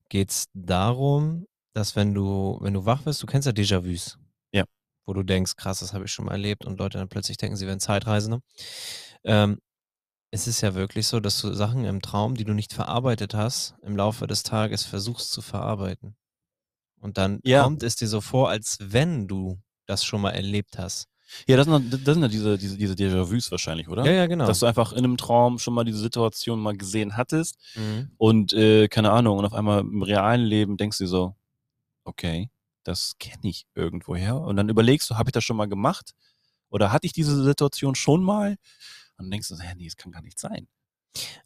[SPEAKER 1] geht es darum, dass wenn du, wenn du wach wirst, du kennst ja Déjà-vus.
[SPEAKER 2] Ja.
[SPEAKER 1] Wo du denkst, krass, das habe ich schon mal erlebt und Leute dann plötzlich denken, sie wären Zeitreisende. Ähm, es ist ja wirklich so, dass du Sachen im Traum, die du nicht verarbeitet hast, im Laufe des Tages versuchst zu verarbeiten. Und dann
[SPEAKER 2] Ja.
[SPEAKER 1] kommt es dir so vor, als wenn du das schon mal erlebt hast.
[SPEAKER 2] Ja, das sind, das sind ja diese, diese, diese Déjà-vus wahrscheinlich, oder?
[SPEAKER 1] Ja, ja, genau.
[SPEAKER 2] Dass du einfach in einem Traum schon mal diese Situation mal gesehen hattest
[SPEAKER 1] Mhm.
[SPEAKER 2] und äh, keine Ahnung, und auf einmal im realen Leben denkst du dir so, okay, das kenne ich irgendwoher. Und dann überlegst du, habe ich das schon mal gemacht? Oder hatte ich diese Situation schon mal? Und dann denkst du, hä, nee, das kann gar nicht sein.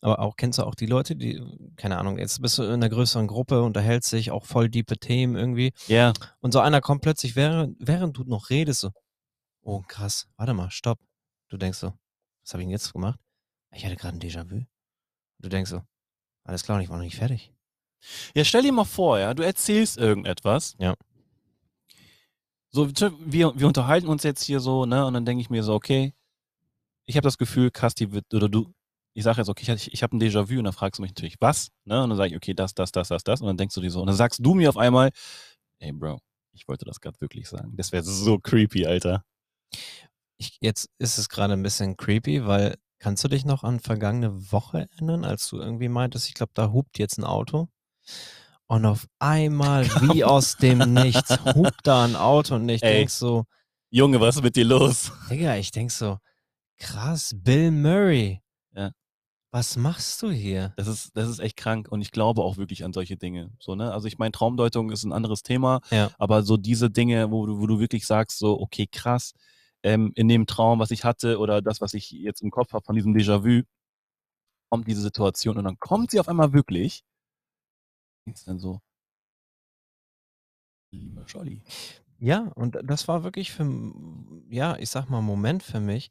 [SPEAKER 1] Aber auch kennst du auch die Leute, die, keine Ahnung, jetzt bist du in einer größeren Gruppe, unterhältst dich, auch voll diepe Themen irgendwie.
[SPEAKER 2] Ja,
[SPEAKER 1] Und so einer kommt plötzlich, während, während du noch redest, so, oh krass, warte mal, stopp. Du denkst so, was habe ich denn jetzt gemacht? Ich hatte gerade ein Déjà-vu. Du denkst so, alles klar, ich war noch nicht fertig.
[SPEAKER 2] Ja, stell dir mal vor, ja, du erzählst irgendetwas.
[SPEAKER 1] Ja.
[SPEAKER 2] So, wir, wir unterhalten uns jetzt hier so, ne, und dann denke ich mir so, okay, ich habe das Gefühl, Kasti wird, oder du, ich sage jetzt, okay, ich, ich habe ein Déjà-vu und dann fragst du mich natürlich, was, ne, und dann sage ich, okay, das, das, das, das, das, und dann denkst du dir so, und dann sagst du mir auf einmal, ey, Bro, ich wollte das gerade wirklich sagen. Das wäre so creepy, Alter.
[SPEAKER 1] Ich, jetzt ist es gerade ein bisschen creepy, weil, kannst du dich noch an vergangene Woche erinnern, als du irgendwie meintest, ich glaube, da hupt jetzt ein Auto? Und auf einmal, wie aus dem Nichts, hupt da ein Auto und ich
[SPEAKER 2] Ey.
[SPEAKER 1] denk so,
[SPEAKER 2] Junge, was ist mit dir los?
[SPEAKER 1] Digga, ich denk so, krass, Bill Murray.
[SPEAKER 2] Ja.
[SPEAKER 1] Was machst du hier?
[SPEAKER 2] Das ist, das ist echt krank und ich glaube auch wirklich an solche Dinge. So, ne? Also ich meine, Traumdeutung ist ein anderes Thema,
[SPEAKER 1] Ja.
[SPEAKER 2] aber so diese Dinge, wo du, wo du wirklich sagst, so, okay, krass, ähm, in dem Traum, was ich hatte oder das, was ich jetzt im Kopf habe von diesem Déjà-vu, kommt diese Situation und dann kommt sie auf einmal wirklich. Ist dann so, lieber Scholli.
[SPEAKER 1] Ja, und das war wirklich für, ja, ich sag mal, Moment für mich,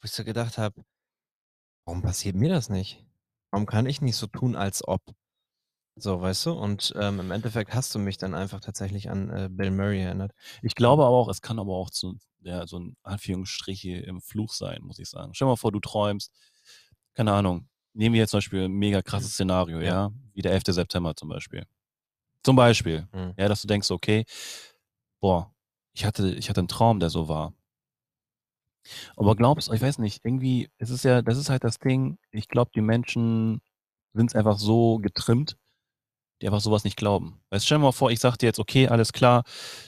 [SPEAKER 1] wo ich so gedacht habe, warum passiert mir das nicht? Warum kann ich nicht so tun, als ob? So, weißt du? Und ähm, im Endeffekt hast du mich dann einfach tatsächlich an äh, Bill Murray erinnert.
[SPEAKER 2] Ich glaube aber auch, es kann aber auch zu, ja, so ein Anführungsstriche im Fluch sein, muss ich sagen. Stell dir mal vor, du träumst, keine Ahnung, nehmen wir jetzt zum Beispiel ein mega krasses Szenario, ja,
[SPEAKER 1] Ja.
[SPEAKER 2] wie der 11. September zum Beispiel. Zum Beispiel,
[SPEAKER 1] Mhm.
[SPEAKER 2] ja, dass du denkst, okay, boah, ich hatte, ich hatte einen Traum, der so war. Aber glaubst, ich weiß nicht, irgendwie, es ist ja, das ist halt das Ding, ich glaube, die Menschen sind einfach so getrimmt, die einfach sowas nicht glauben. Weißt, stell dir mal vor, ich sag dir jetzt, okay, alles klar,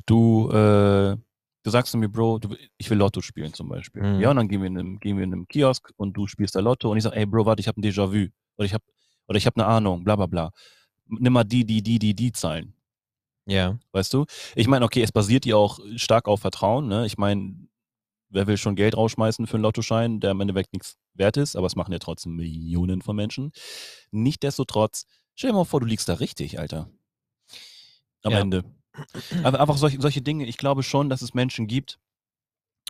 [SPEAKER 2] du, äh, du sagst zu mir, Bro, du, ich will Lotto spielen zum Beispiel.
[SPEAKER 1] Mhm.
[SPEAKER 2] Ja, und dann gehen wir, in einem, gehen wir in einem Kiosk und du spielst da Lotto und ich sag, ey, Bro, warte, ich habe ein Déjà-vu. Oder ich habe oder ich habe eine Ahnung, bla bla bla. Nimm mal die, die, die, die, die Zahlen.
[SPEAKER 1] Ja.
[SPEAKER 2] Weißt du? Ich meine, okay, es basiert ja auch stark auf Vertrauen. Ne? Ich meine, wer will schon Geld rausschmeißen für einen Lottoschein, der am Endeffekt nichts wert ist, aber es machen ja trotzdem Millionen von Menschen. Nichtsdestotrotz, stell dir mal vor, du liegst da richtig, Alter. Am
[SPEAKER 1] Ja.
[SPEAKER 2] Ende. Aber einfach solche, solche Dinge, ich glaube schon, dass es Menschen gibt,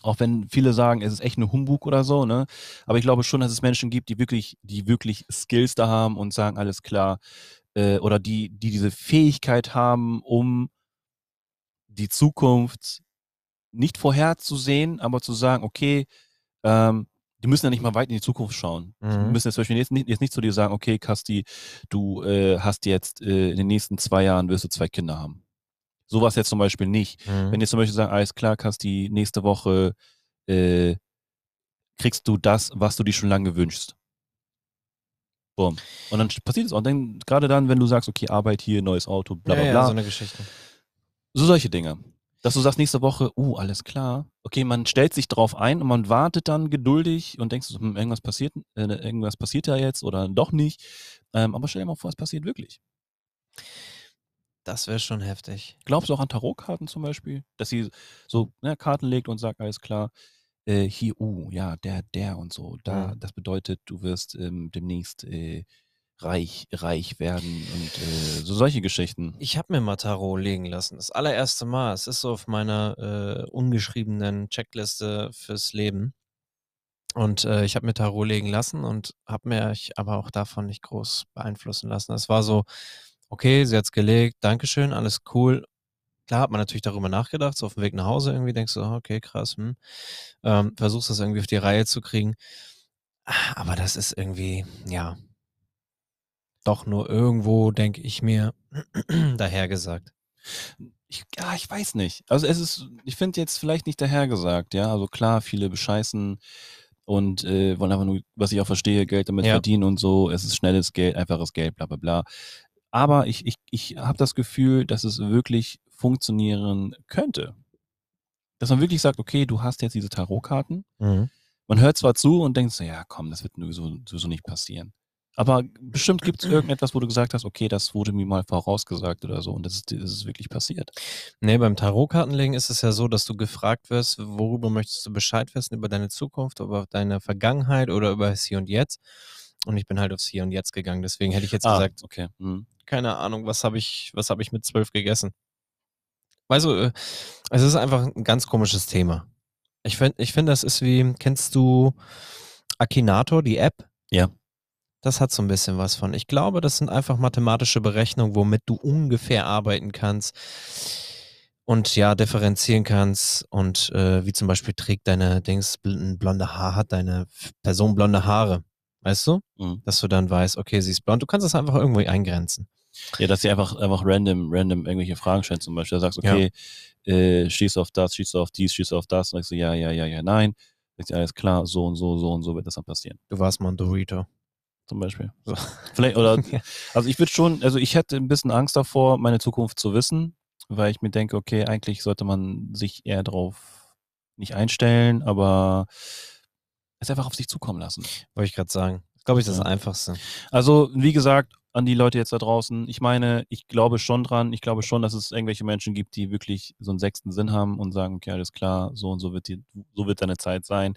[SPEAKER 2] auch wenn viele sagen, es ist echt eine Humbug oder so, ne? Aber ich glaube schon, dass es Menschen gibt, die wirklich, die wirklich Skills da haben und sagen, alles klar, äh, oder die, die diese Fähigkeit haben, um die Zukunft nicht vorherzusehen, aber zu sagen, okay, ähm, die müssen ja nicht mal weit in die Zukunft schauen. Die
[SPEAKER 1] Mhm.
[SPEAKER 2] müssen jetzt zum Beispiel jetzt nicht, jetzt nicht zu dir sagen, okay, Kasti, du äh, hast jetzt äh, in den nächsten zwei Jahren wirst du zwei Kinder haben. Sowas jetzt zum Beispiel nicht.
[SPEAKER 1] Mhm.
[SPEAKER 2] Wenn die zum Beispiel sagen, alles klar, Kasti, nächste Woche äh, kriegst du das, was du dir schon lange wünschst. Boom. Und dann passiert es auch. Und dann, gerade dann, wenn du sagst, okay, Arbeit hier, neues Auto, bla bla
[SPEAKER 1] ja,
[SPEAKER 2] bla.
[SPEAKER 1] ja, so eine Geschichte.
[SPEAKER 2] So solche Dinge. Dass du sagst nächste Woche, uh, alles klar. Okay, man stellt sich drauf ein und man wartet dann geduldig und denkst, hm, irgendwas passiert, äh, irgendwas passiert ja jetzt oder doch nicht. Ähm, aber stell dir mal vor, es passiert wirklich.
[SPEAKER 1] Das wäre schon heftig.
[SPEAKER 2] Glaubst du auch an Tarotkarten zum Beispiel? Dass sie so ne, Karten legt und sagt, alles klar, äh, hier, uh, ja, der, der und so. Da,
[SPEAKER 1] Mhm.
[SPEAKER 2] das bedeutet, du wirst ähm, demnächst äh, reich, reich werden und äh, so solche Geschichten.
[SPEAKER 1] Ich habe mir mal Tarot legen lassen. Das allererste Mal. Es ist so auf meiner äh, ungeschriebenen Checkliste fürs Leben. Und äh, ich habe mir Tarot legen lassen und habe mir ich aber auch davon nicht groß beeinflussen lassen. Es war so, okay, sie hat's gelegt, Dankeschön, alles cool. Klar hat man natürlich darüber nachgedacht, so auf dem Weg nach Hause irgendwie denkst du, ah, okay, krass, hm. ähm, versuchst das irgendwie auf die Reihe zu kriegen. Aber das ist irgendwie, ja, doch nur irgendwo, denke ich mir, dahergesagt.
[SPEAKER 2] Ich, ja, ich weiß nicht. Also es ist, ich finde jetzt vielleicht nicht dahergesagt, ja. Also klar, viele bescheißen und äh, wollen einfach nur, was ich auch verstehe, Geld damit
[SPEAKER 1] Ja.
[SPEAKER 2] verdienen und so. Es ist schnelles Geld, einfaches Geld, bla bla bla. Aber ich, ich, ich habe das Gefühl, dass es wirklich funktionieren könnte. Dass man wirklich sagt, okay, du hast jetzt diese Tarotkarten.
[SPEAKER 1] Mhm.
[SPEAKER 2] Man hört zwar zu und denkt so, ja komm, das wird sowieso, sowieso nicht passieren. Aber bestimmt gibt es irgendetwas, wo du gesagt hast, okay, das wurde mir mal vorausgesagt oder so und das ist, das ist wirklich passiert.
[SPEAKER 1] Nee, beim Tarotkartenlegen ist es ja so, dass du gefragt wirst, worüber möchtest du Bescheid wissen, über deine Zukunft, über deine Vergangenheit oder über das Hier und Jetzt. Und ich bin halt aufs Hier und Jetzt gegangen. Deswegen hätte ich jetzt
[SPEAKER 2] Ah,
[SPEAKER 1] gesagt,
[SPEAKER 2] okay. Hm.
[SPEAKER 1] keine Ahnung, was habe ich, was habe ich mit zwölf gegessen? Weißt du, äh, es ist einfach ein ganz komisches Thema. Ich finde, ich find, das ist wie, kennst du Akinator, die App?
[SPEAKER 2] Ja.
[SPEAKER 1] Das hat so ein bisschen was von. Ich glaube, das sind einfach mathematische Berechnungen, womit du ungefähr arbeiten kannst und ja, differenzieren kannst. Und äh, wie zum Beispiel trägt deine Dings blonde Haar, hat deine Person blonde Haare. Weißt du?
[SPEAKER 2] Mhm.
[SPEAKER 1] Dass du dann weißt, okay, sie ist blond. Du kannst das einfach irgendwo eingrenzen.
[SPEAKER 2] Ja, dass sie einfach, einfach random, random irgendwelche Fragen stellen zum Beispiel. Da sagst du,
[SPEAKER 1] Ja.
[SPEAKER 2] okay, äh, schießt du auf das, schießt du auf dies, schießt du auf das. Und sagst du, ja, ja, ja, ja, nein. Sagst du, alles klar, so und so, so und so wird das dann passieren.
[SPEAKER 1] Du warst mal ein Dorito.
[SPEAKER 2] Zum Beispiel.
[SPEAKER 1] So.
[SPEAKER 2] Vielleicht, oder, also ich würde schon, also ich hätte ein bisschen Angst davor, meine Zukunft zu wissen, weil ich mir denke, okay, eigentlich sollte man sich eher drauf nicht einstellen, aber es einfach auf sich zukommen lassen.
[SPEAKER 1] Wollte ich gerade sagen. Glaube ich, das
[SPEAKER 2] Ja.
[SPEAKER 1] Einfachste.
[SPEAKER 2] Also, wie gesagt, an die Leute jetzt da draußen, ich meine, ich glaube schon dran, ich glaube schon, dass es irgendwelche Menschen gibt, die wirklich so einen sechsten Sinn haben und sagen, okay, alles klar, so und so wird die, so wird deine Zeit sein.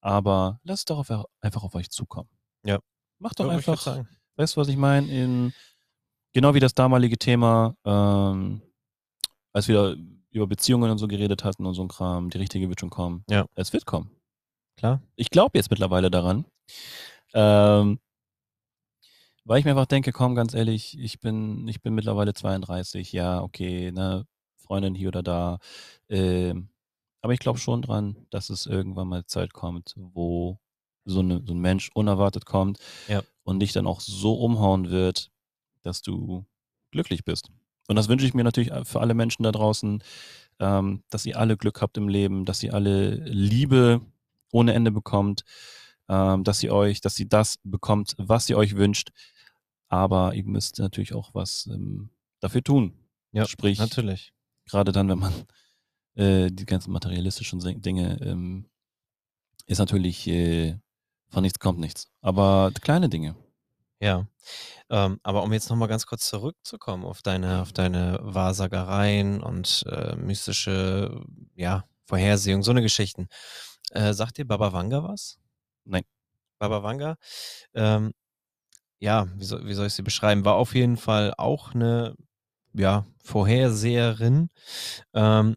[SPEAKER 2] Aber lasst es doch auf, einfach auf euch zukommen.
[SPEAKER 1] Ja.
[SPEAKER 2] Macht doch einfach, weißt du, was ich meine? In, genau wie das damalige Thema, ähm, als wir über Beziehungen und so geredet hatten und so ein Kram, die richtige wird schon kommen.
[SPEAKER 1] Ja.
[SPEAKER 2] Es wird kommen.
[SPEAKER 1] Klar.
[SPEAKER 2] Ich glaube jetzt mittlerweile daran. Ähm, weil ich mir einfach denke, komm, ganz ehrlich, ich bin, ich bin mittlerweile 32, ja, okay, ne, Freundin hier oder da. Ähm, aber ich glaube schon dran, dass es irgendwann mal Zeit kommt, wo so, eine, so ein Mensch unerwartet kommt
[SPEAKER 1] Ja.
[SPEAKER 2] und dich dann auch so umhauen wird, dass du glücklich bist. Und das wünsche ich mir natürlich für alle Menschen da draußen, ähm, dass ihr alle Glück habt im Leben, dass ihr alle Liebe ohne Ende bekommt, ähm, dass ihr euch, dass ihr das bekommt, was ihr euch wünscht. Aber ihr müsst natürlich auch was ähm, dafür tun.
[SPEAKER 1] Ja,
[SPEAKER 2] Sprich,
[SPEAKER 1] Natürlich.
[SPEAKER 2] gerade dann, wenn man äh, die ganzen materialistischen Dinge ähm, ist natürlich äh, von nichts kommt nichts. Aber kleine Dinge.
[SPEAKER 1] Ja. Ähm, aber um jetzt nochmal ganz kurz zurückzukommen auf deine, auf deine Wahrsagereien und äh, mystische, ja, Vorhersehung, so eine Geschichten. Äh, sagt dir Baba Vanga was?
[SPEAKER 2] Nein.
[SPEAKER 1] Baba Vanga, ähm, ja, wie soll, wie soll ich sie beschreiben? War auf jeden Fall auch eine, ja, Vorherseherin. Ähm,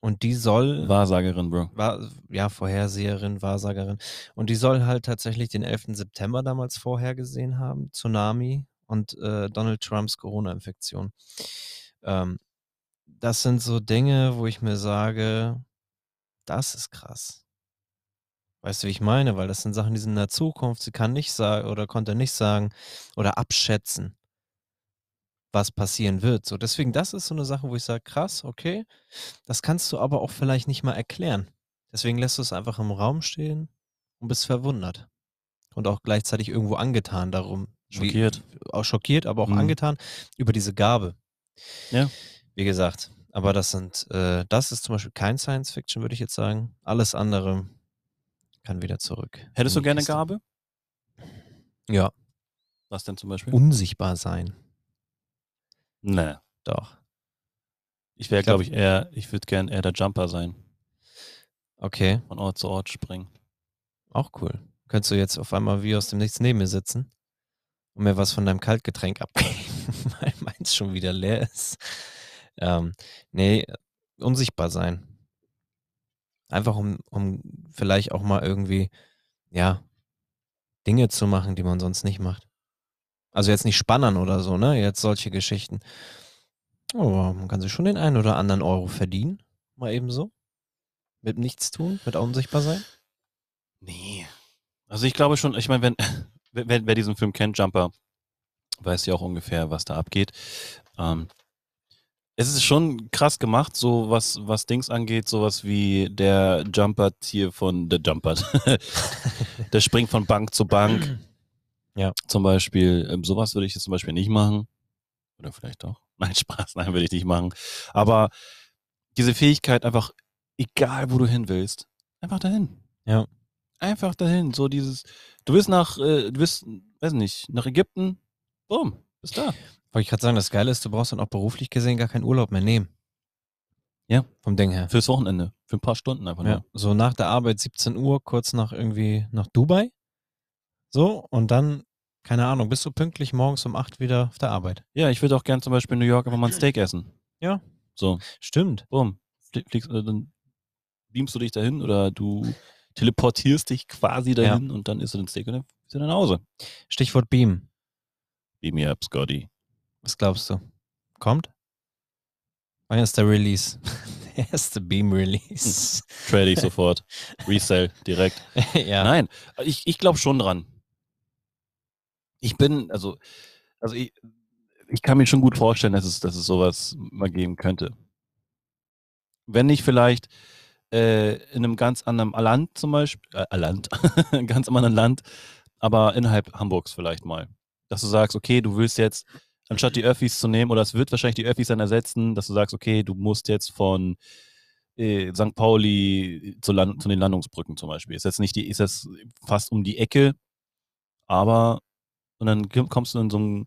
[SPEAKER 1] und die soll.
[SPEAKER 2] Wahrsagerin, Bro.
[SPEAKER 1] war, ja, Vorherseherin, Wahrsagerin. Und die soll halt tatsächlich den 11. September damals vorhergesehen haben, Tsunami und äh, Donald Trumps Corona-Infektion. Ähm, das sind so Dinge, wo ich mir sage, das ist krass. Weißt du, wie ich meine? Weil das sind Sachen, die sind in der Zukunft. Sie kann nicht sagen oder konnte nicht sagen oder abschätzen, was passieren wird. So, deswegen, das ist so eine Sache, wo ich sage, krass, okay. Das kannst du aber auch vielleicht nicht mal erklären. Deswegen lässt du es einfach im Raum stehen und bist verwundert. Und auch gleichzeitig irgendwo angetan darum.
[SPEAKER 2] Schockiert.
[SPEAKER 1] Wie, auch schockiert, aber auch
[SPEAKER 2] Mhm.
[SPEAKER 1] angetan über diese Gabe.
[SPEAKER 2] Ja.
[SPEAKER 1] Wie gesagt, aber das sind, äh, das ist zum Beispiel kein Science Fiction, würde ich jetzt sagen. Alles andere kann wieder zurück.
[SPEAKER 2] Hättest du gerne. Gabe?
[SPEAKER 1] Ja,
[SPEAKER 2] Was denn zum Beispiel?
[SPEAKER 1] unsichtbar sein.
[SPEAKER 2] Nee.
[SPEAKER 1] Doch.
[SPEAKER 2] Ich wäre, glaube ich, eher, ich würde gern eher der Jumper sein.
[SPEAKER 1] Okay,
[SPEAKER 2] Von Ort zu Ort springen.
[SPEAKER 1] auch cool. Könntest du jetzt auf einmal wie aus dem Nichts neben mir sitzen und mir was von deinem Kaltgetränk abgeben, weil meins schon wieder leer ist. Ähm, nee, unsichtbar sein. Einfach um, um vielleicht auch mal irgendwie, ja, Dinge zu machen, die man sonst nicht macht. Also jetzt nicht spannern oder so, ne? Jetzt solche Geschichten. Aber man kann sich schon den einen oder anderen Euro verdienen. Mal eben so. Mit nichts tun, mit unsichtbar sein.
[SPEAKER 2] Nee. Also ich glaube schon, ich meine, wenn, wer, wer diesen Film kennt, Jumper, weiß ja auch ungefähr, was da abgeht. Ähm, es ist schon krass gemacht, so was, was Dings angeht, sowas wie der Jumper hier von der Jumper. der springt von Bank zu Bank.
[SPEAKER 1] Ja.
[SPEAKER 2] Zum Beispiel, ähm, sowas würde ich jetzt zum Beispiel nicht machen. Oder vielleicht doch. Nein, Spaß, nein, würde ich nicht machen. Aber diese Fähigkeit einfach, egal wo du hin willst, einfach dahin.
[SPEAKER 1] Ja.
[SPEAKER 2] Einfach dahin. So dieses, du willst nach, äh, du willst, weiß nicht, nach Ägypten, boom, bist da.
[SPEAKER 1] Wollte ich gerade sagen, das Geile ist, du brauchst dann auch beruflich gesehen gar keinen Urlaub mehr nehmen.
[SPEAKER 2] Ja.
[SPEAKER 1] Vom Ding her.
[SPEAKER 2] Fürs Wochenende. Für ein paar Stunden einfach
[SPEAKER 1] Ja.
[SPEAKER 2] nur.
[SPEAKER 1] So nach der Arbeit 17 Uhr, kurz nach irgendwie nach Dubai. So, und dann, keine Ahnung, bist du pünktlich morgens um 8 wieder auf der Arbeit.
[SPEAKER 2] Ja, ich würde auch gern zum Beispiel in New York einfach mal ein Steak essen.
[SPEAKER 1] Ja.
[SPEAKER 2] So,
[SPEAKER 1] Stimmt.
[SPEAKER 2] boom. Flie- Fliegst, äh, dann beamst du dich dahin oder du teleportierst dich quasi dahin und dann isst du den Steak und dann bist du nach Hause.
[SPEAKER 1] Stichwort Beam.
[SPEAKER 2] Beam me up, Scotty.
[SPEAKER 1] Was glaubst du? Kommt? Wann ist der Release? der erste Beam-Release.
[SPEAKER 2] Trade ich sofort. Resell direkt.
[SPEAKER 1] ja.
[SPEAKER 2] Nein, ich, ich glaube schon dran. Ich bin, also, also ich, ich kann mir schon gut vorstellen, dass es, dass es sowas mal geben könnte. Wenn nicht vielleicht äh, in einem ganz anderen Land zum Beispiel, äh, Land, in ganz anderen Land, aber innerhalb Hamburgs vielleicht mal. Dass du sagst, okay, du willst jetzt, anstatt die Öffis zu nehmen, oder es wird wahrscheinlich die Öffis dann ersetzen, dass du sagst, okay, du musst jetzt von äh, St. Pauli zu, Land, zu den Landungsbrücken zum Beispiel. Ist jetzt nicht die, ist jetzt fast um die Ecke, aber und dann kommst du in so ein,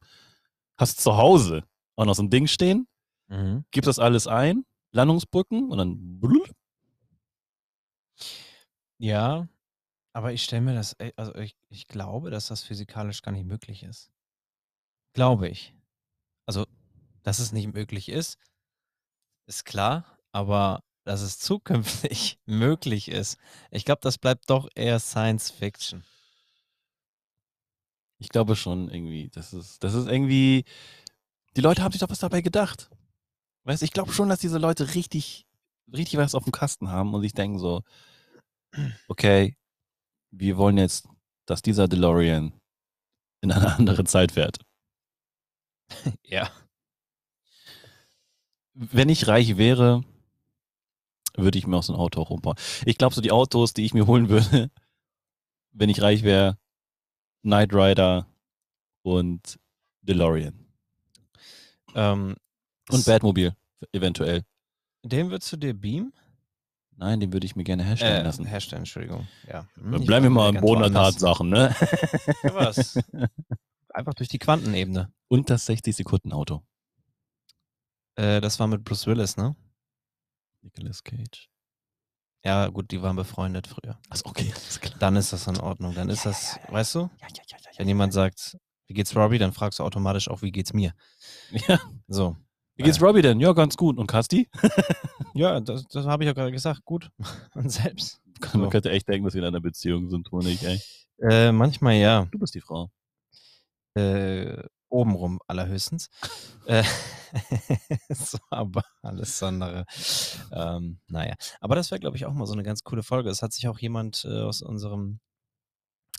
[SPEAKER 2] hast zu Hause auch noch so ein Ding stehen,
[SPEAKER 1] Mhm.
[SPEAKER 2] gibst das alles ein, Landungsbrücken und dann blub,
[SPEAKER 1] Ja, aber ich stelle mir das, also ich, ich glaube, dass das physikalisch gar nicht möglich ist. Glaube ich. Also, dass es nicht möglich ist, ist klar, aber dass es zukünftig möglich ist, ich glaube, das bleibt doch eher Science Fiction.
[SPEAKER 2] Ich glaube schon irgendwie, das ist, das ist irgendwie, die Leute haben sich doch was dabei gedacht. Weißt du, ich glaube schon, dass diese Leute richtig, richtig was auf dem Kasten haben und sich denken so, okay, wir wollen jetzt, dass dieser DeLorean in eine andere Zeit fährt.
[SPEAKER 1] Ja.
[SPEAKER 2] Wenn ich reich wäre, würde ich mir auch so ein Auto auch umbauen. Ich glaube, so die Autos, die ich mir holen würde, wenn ich reich wäre, Knight Rider und DeLorean.
[SPEAKER 1] Ähm,
[SPEAKER 2] Und
[SPEAKER 1] s-
[SPEAKER 2] Batmobil, eventuell.
[SPEAKER 1] Den würdest du dir beamen?
[SPEAKER 2] Nein, den würde ich mir gerne herstellen
[SPEAKER 1] Äh,
[SPEAKER 2] lassen.
[SPEAKER 1] herstellen, Entschuldigung. Ja. Hm,
[SPEAKER 2] Dann bleiben wir mal im Boden der. Tatsachen, ne?
[SPEAKER 1] Ja, was? Einfach durch die Quantenebene.
[SPEAKER 2] Und das 60-Sekunden-Auto.
[SPEAKER 1] Äh, das war mit Bruce Willis, ne?
[SPEAKER 2] Nicolas Cage.
[SPEAKER 1] Ja, gut, die waren befreundet früher.
[SPEAKER 2] Achso, okay, alles klar.
[SPEAKER 1] Dann ist das in Ordnung. Dann ist das, weißt du,
[SPEAKER 2] Ja, ja, ja, ja,
[SPEAKER 1] wenn jemand sagt, wie geht's Robbie, dann fragst du automatisch auch, wie geht's mir.
[SPEAKER 2] ja.
[SPEAKER 1] So.
[SPEAKER 2] Wie geht's Robbie denn? Ja, ganz gut. Und Kasti?
[SPEAKER 1] Ja, das, das habe ich ja gerade gesagt. Gut. Und selbst.
[SPEAKER 2] Man
[SPEAKER 1] So.
[SPEAKER 2] könnte echt denken, dass wir in einer Beziehung sind, Toni, ey.
[SPEAKER 1] Äh, manchmal ja.
[SPEAKER 2] Du bist die Frau.
[SPEAKER 1] Äh, Obenrum allerhöchstens. Äh, so, aber alles andere. Ähm, naja, aber das wäre, glaube ich, auch mal so eine ganz coole Folge. Es hat sich auch jemand äh, aus unserem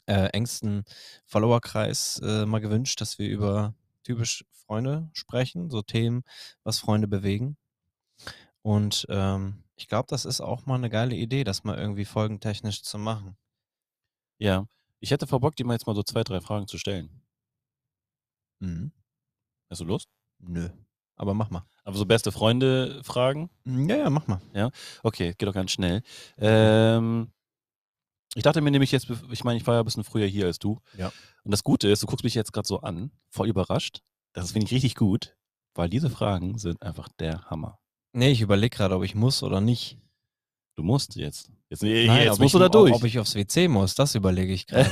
[SPEAKER 1] äh, engsten Followerkreis äh, mal gewünscht, dass wir über typisch Freunde sprechen, so Themen, was Freunde bewegen. Und ähm, ich glaube, das ist auch mal eine geile Idee, das mal irgendwie folgentechnisch zu machen.
[SPEAKER 2] Ja. Ich hätte vor Bock, dir mal jetzt mal so zwei, drei Fragen zu stellen.
[SPEAKER 1] Mhm.
[SPEAKER 2] Hast du Lust?
[SPEAKER 1] Nö. Aber mach mal.
[SPEAKER 2] Aber so beste Freunde Fragen?
[SPEAKER 1] Ja, ja, mach mal.
[SPEAKER 2] Okay, geht doch ganz schnell. Ähm, ich dachte mir nämlich jetzt, ich meine, ich war ja ein bisschen früher hier als du.
[SPEAKER 1] Ja.
[SPEAKER 2] Und das Gute ist, du guckst mich jetzt gerade so an, voll überrascht. Das finde ich richtig gut, weil diese Fragen sind einfach der Hammer.
[SPEAKER 1] Nee, ich überlege gerade, ob ich muss oder nicht.
[SPEAKER 2] Du musst jetzt. Jetzt,
[SPEAKER 1] Nein,
[SPEAKER 2] jetzt musst
[SPEAKER 1] ich,
[SPEAKER 2] du da durch.
[SPEAKER 1] Ob ich aufs WC muss, das überlege ich gerade.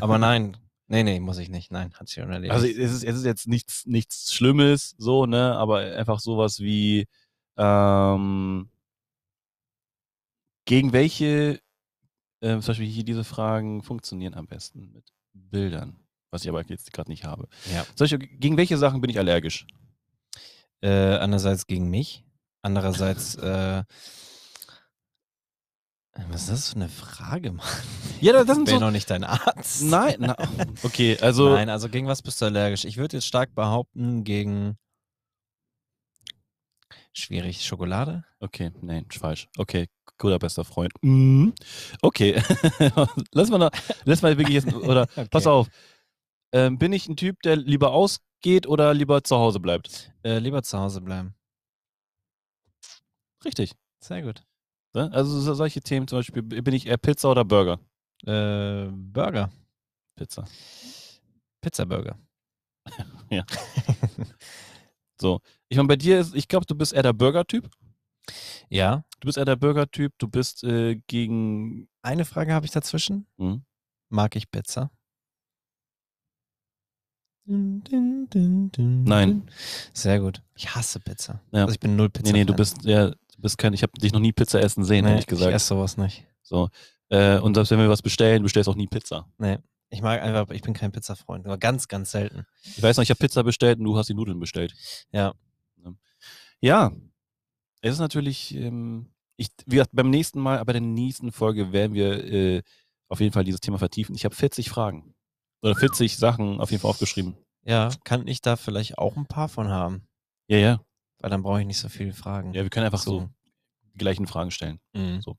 [SPEAKER 1] Aber nein. Nee, nee, muss ich nicht. Nein, hat sich schon erledigt.
[SPEAKER 2] Also es ist, es ist jetzt nichts, nichts Schlimmes, so, ne? Aber einfach sowas wie ähm, gegen welche, äh, zum Beispiel hier diese Fragen funktionieren am besten mit Bildern, was ich aber jetzt gerade nicht habe.
[SPEAKER 1] ja.
[SPEAKER 2] Beispiel, gegen welche Sachen bin ich allergisch?
[SPEAKER 1] Äh, andererseits gegen mich. Andererseits, äh, was ist das für eine Frage, Mann?
[SPEAKER 2] Ja, das
[SPEAKER 1] Ich
[SPEAKER 2] sind
[SPEAKER 1] bin
[SPEAKER 2] so.
[SPEAKER 1] noch nicht dein Arzt.
[SPEAKER 2] Nein, na, okay, also
[SPEAKER 1] Nein, also gegen was bist du allergisch? Ich würde jetzt stark behaupten, gegen schwierig Schokolade.
[SPEAKER 2] Okay, nein, falsch. Okay, guter bester Freund. Mhm. Okay, lass mal, noch, lass mal wirklich jetzt, oder pass
[SPEAKER 1] Okay.
[SPEAKER 2] auf. Ähm, bin ich ein Typ, der lieber ausgeht oder lieber zu Hause bleibt?
[SPEAKER 1] Äh, lieber zu Hause bleiben.
[SPEAKER 2] Richtig.
[SPEAKER 1] Sehr gut.
[SPEAKER 2] Ne? Also so, solche Themen zum Beispiel, bin ich eher Pizza oder Burger?
[SPEAKER 1] Äh, Burger.
[SPEAKER 2] Pizza.
[SPEAKER 1] Pizzaburger.
[SPEAKER 2] So. Ich meine, bei dir ist, ich glaube, du bist eher der Burger-Typ.
[SPEAKER 1] Ja.
[SPEAKER 2] Du bist eher der Burger-Typ, du bist äh, gegen.
[SPEAKER 1] Eine Frage habe ich dazwischen.
[SPEAKER 2] Hm?
[SPEAKER 1] Mag ich Pizza? Dun, dun, dun,
[SPEAKER 2] Nein.
[SPEAKER 1] Sehr gut. Ich hasse Pizza.
[SPEAKER 2] Ja.
[SPEAKER 1] Also ich bin null Pizza.
[SPEAKER 2] Nee, nee, du bist, ja, du bist kein, ich habe dich noch nie Pizza essen sehen,
[SPEAKER 1] nee,
[SPEAKER 2] ehrlich gesagt.
[SPEAKER 1] Ich esse sowas nicht.
[SPEAKER 2] So. Äh, und selbst wenn wir was bestellen, du bestellst auch nie Pizza.
[SPEAKER 1] Nee. Ich mag einfach, ich bin kein Pizza-Freund. Nur ganz, ganz selten.
[SPEAKER 2] Ich weiß noch, ich habe Pizza bestellt und du hast die Nudeln bestellt.
[SPEAKER 1] Ja.
[SPEAKER 2] Ja. Es ist natürlich, ähm, ich, wie gesagt, beim nächsten Mal, aber der nächsten Folge werden wir äh, auf jeden Fall dieses Thema vertiefen. Ich habe 40 Fragen. Oder 40 Sachen auf jeden Fall aufgeschrieben.
[SPEAKER 1] Ja, kann ich da vielleicht auch ein paar von haben?
[SPEAKER 2] Ja, ja.
[SPEAKER 1] Weil dann brauche ich nicht so viele Fragen.
[SPEAKER 2] Ja, wir können einfach so,
[SPEAKER 1] So.
[SPEAKER 2] die gleichen Fragen stellen.
[SPEAKER 1] Mhm.
[SPEAKER 2] So.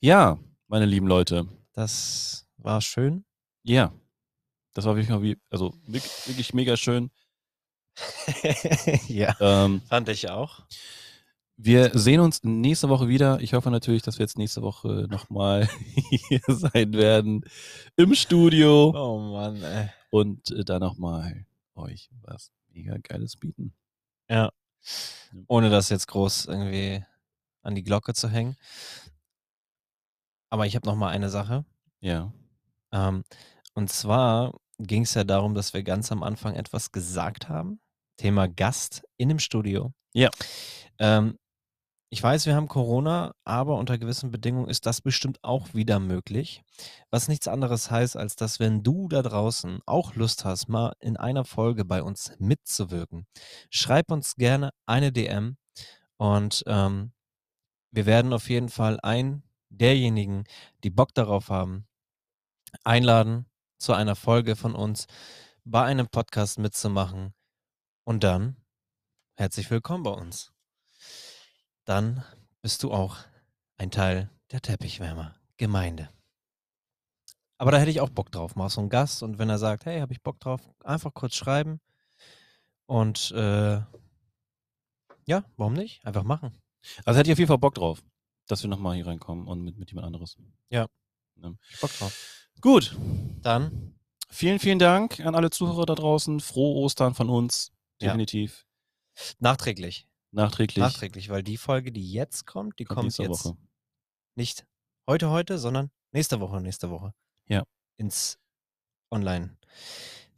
[SPEAKER 2] Ja, meine lieben Leute.
[SPEAKER 1] Das war schön.
[SPEAKER 2] Ja. Das war wirklich mal wie, also wirklich, wirklich mega schön.
[SPEAKER 1] ja.
[SPEAKER 2] Ähm,
[SPEAKER 1] Fand ich auch.
[SPEAKER 2] Wir sehen uns nächste Woche wieder. Ich hoffe natürlich, dass wir jetzt nächste Woche nochmal hier sein werden im Studio
[SPEAKER 1] Oh Mann, ey.
[SPEAKER 2] und äh, dann nochmal euch was mega Geiles bieten.
[SPEAKER 1] Ja. Ohne das jetzt groß irgendwie an die Glocke zu hängen. Aber ich habe noch mal eine Sache.
[SPEAKER 2] Ja.
[SPEAKER 1] Ähm, und zwar ging es ja darum, dass wir ganz am Anfang etwas gesagt haben. Thema Gast in dem Studio.
[SPEAKER 2] Ja.
[SPEAKER 1] Ähm, ich weiß, wir haben Corona, aber unter gewissen Bedingungen ist das bestimmt auch wieder möglich. Was nichts anderes heißt, als dass wenn du da draußen auch Lust hast, mal in einer Folge bei uns mitzuwirken, schreib uns gerne eine DM und ähm, wir werden auf jeden Fall einen derjenigen, die Bock darauf haben, einladen, zu einer Folge von uns bei einem Podcast mitzumachen. Und dann herzlich willkommen bei uns. Dann bist du auch ein Teil der Teppichwärmer-Gemeinde. Aber da hätte ich auch Bock drauf, mal so einen Gast. Und wenn er sagt, hey, habe ich Bock drauf, einfach kurz schreiben. Und äh, ja, warum nicht? Einfach machen.
[SPEAKER 2] Also hätte ich auf jeden Fall Bock drauf, dass wir nochmal hier reinkommen und mit, mit jemand anderes.
[SPEAKER 1] Ja.
[SPEAKER 2] Ne?
[SPEAKER 1] Ich Bock drauf.
[SPEAKER 2] Gut.
[SPEAKER 1] Dann,
[SPEAKER 2] Vielen, vielen Dank an alle Zuhörer da draußen. Frohe Ostern von uns.
[SPEAKER 1] Ja.
[SPEAKER 2] Definitiv.
[SPEAKER 1] nachträglich.
[SPEAKER 2] Nachträglich.
[SPEAKER 1] Nachträglich, weil die Folge, die jetzt kommt, die kommt,
[SPEAKER 2] nächste
[SPEAKER 1] jetzt
[SPEAKER 2] Woche.
[SPEAKER 1] nicht heute, heute, sondern nächste Woche, nächste Woche.
[SPEAKER 2] Ja.
[SPEAKER 1] Ins Online.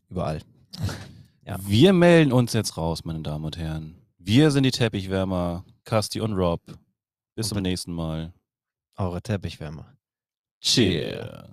[SPEAKER 1] Überall. Ja.
[SPEAKER 2] Wir melden uns jetzt raus, meine Damen und Herren. Wir sind die Teppichwärmer, Kasti und Rob. Bis
[SPEAKER 1] Und
[SPEAKER 2] zum nächsten Mal.
[SPEAKER 1] Eure Teppichwärmer.
[SPEAKER 2] Cheers.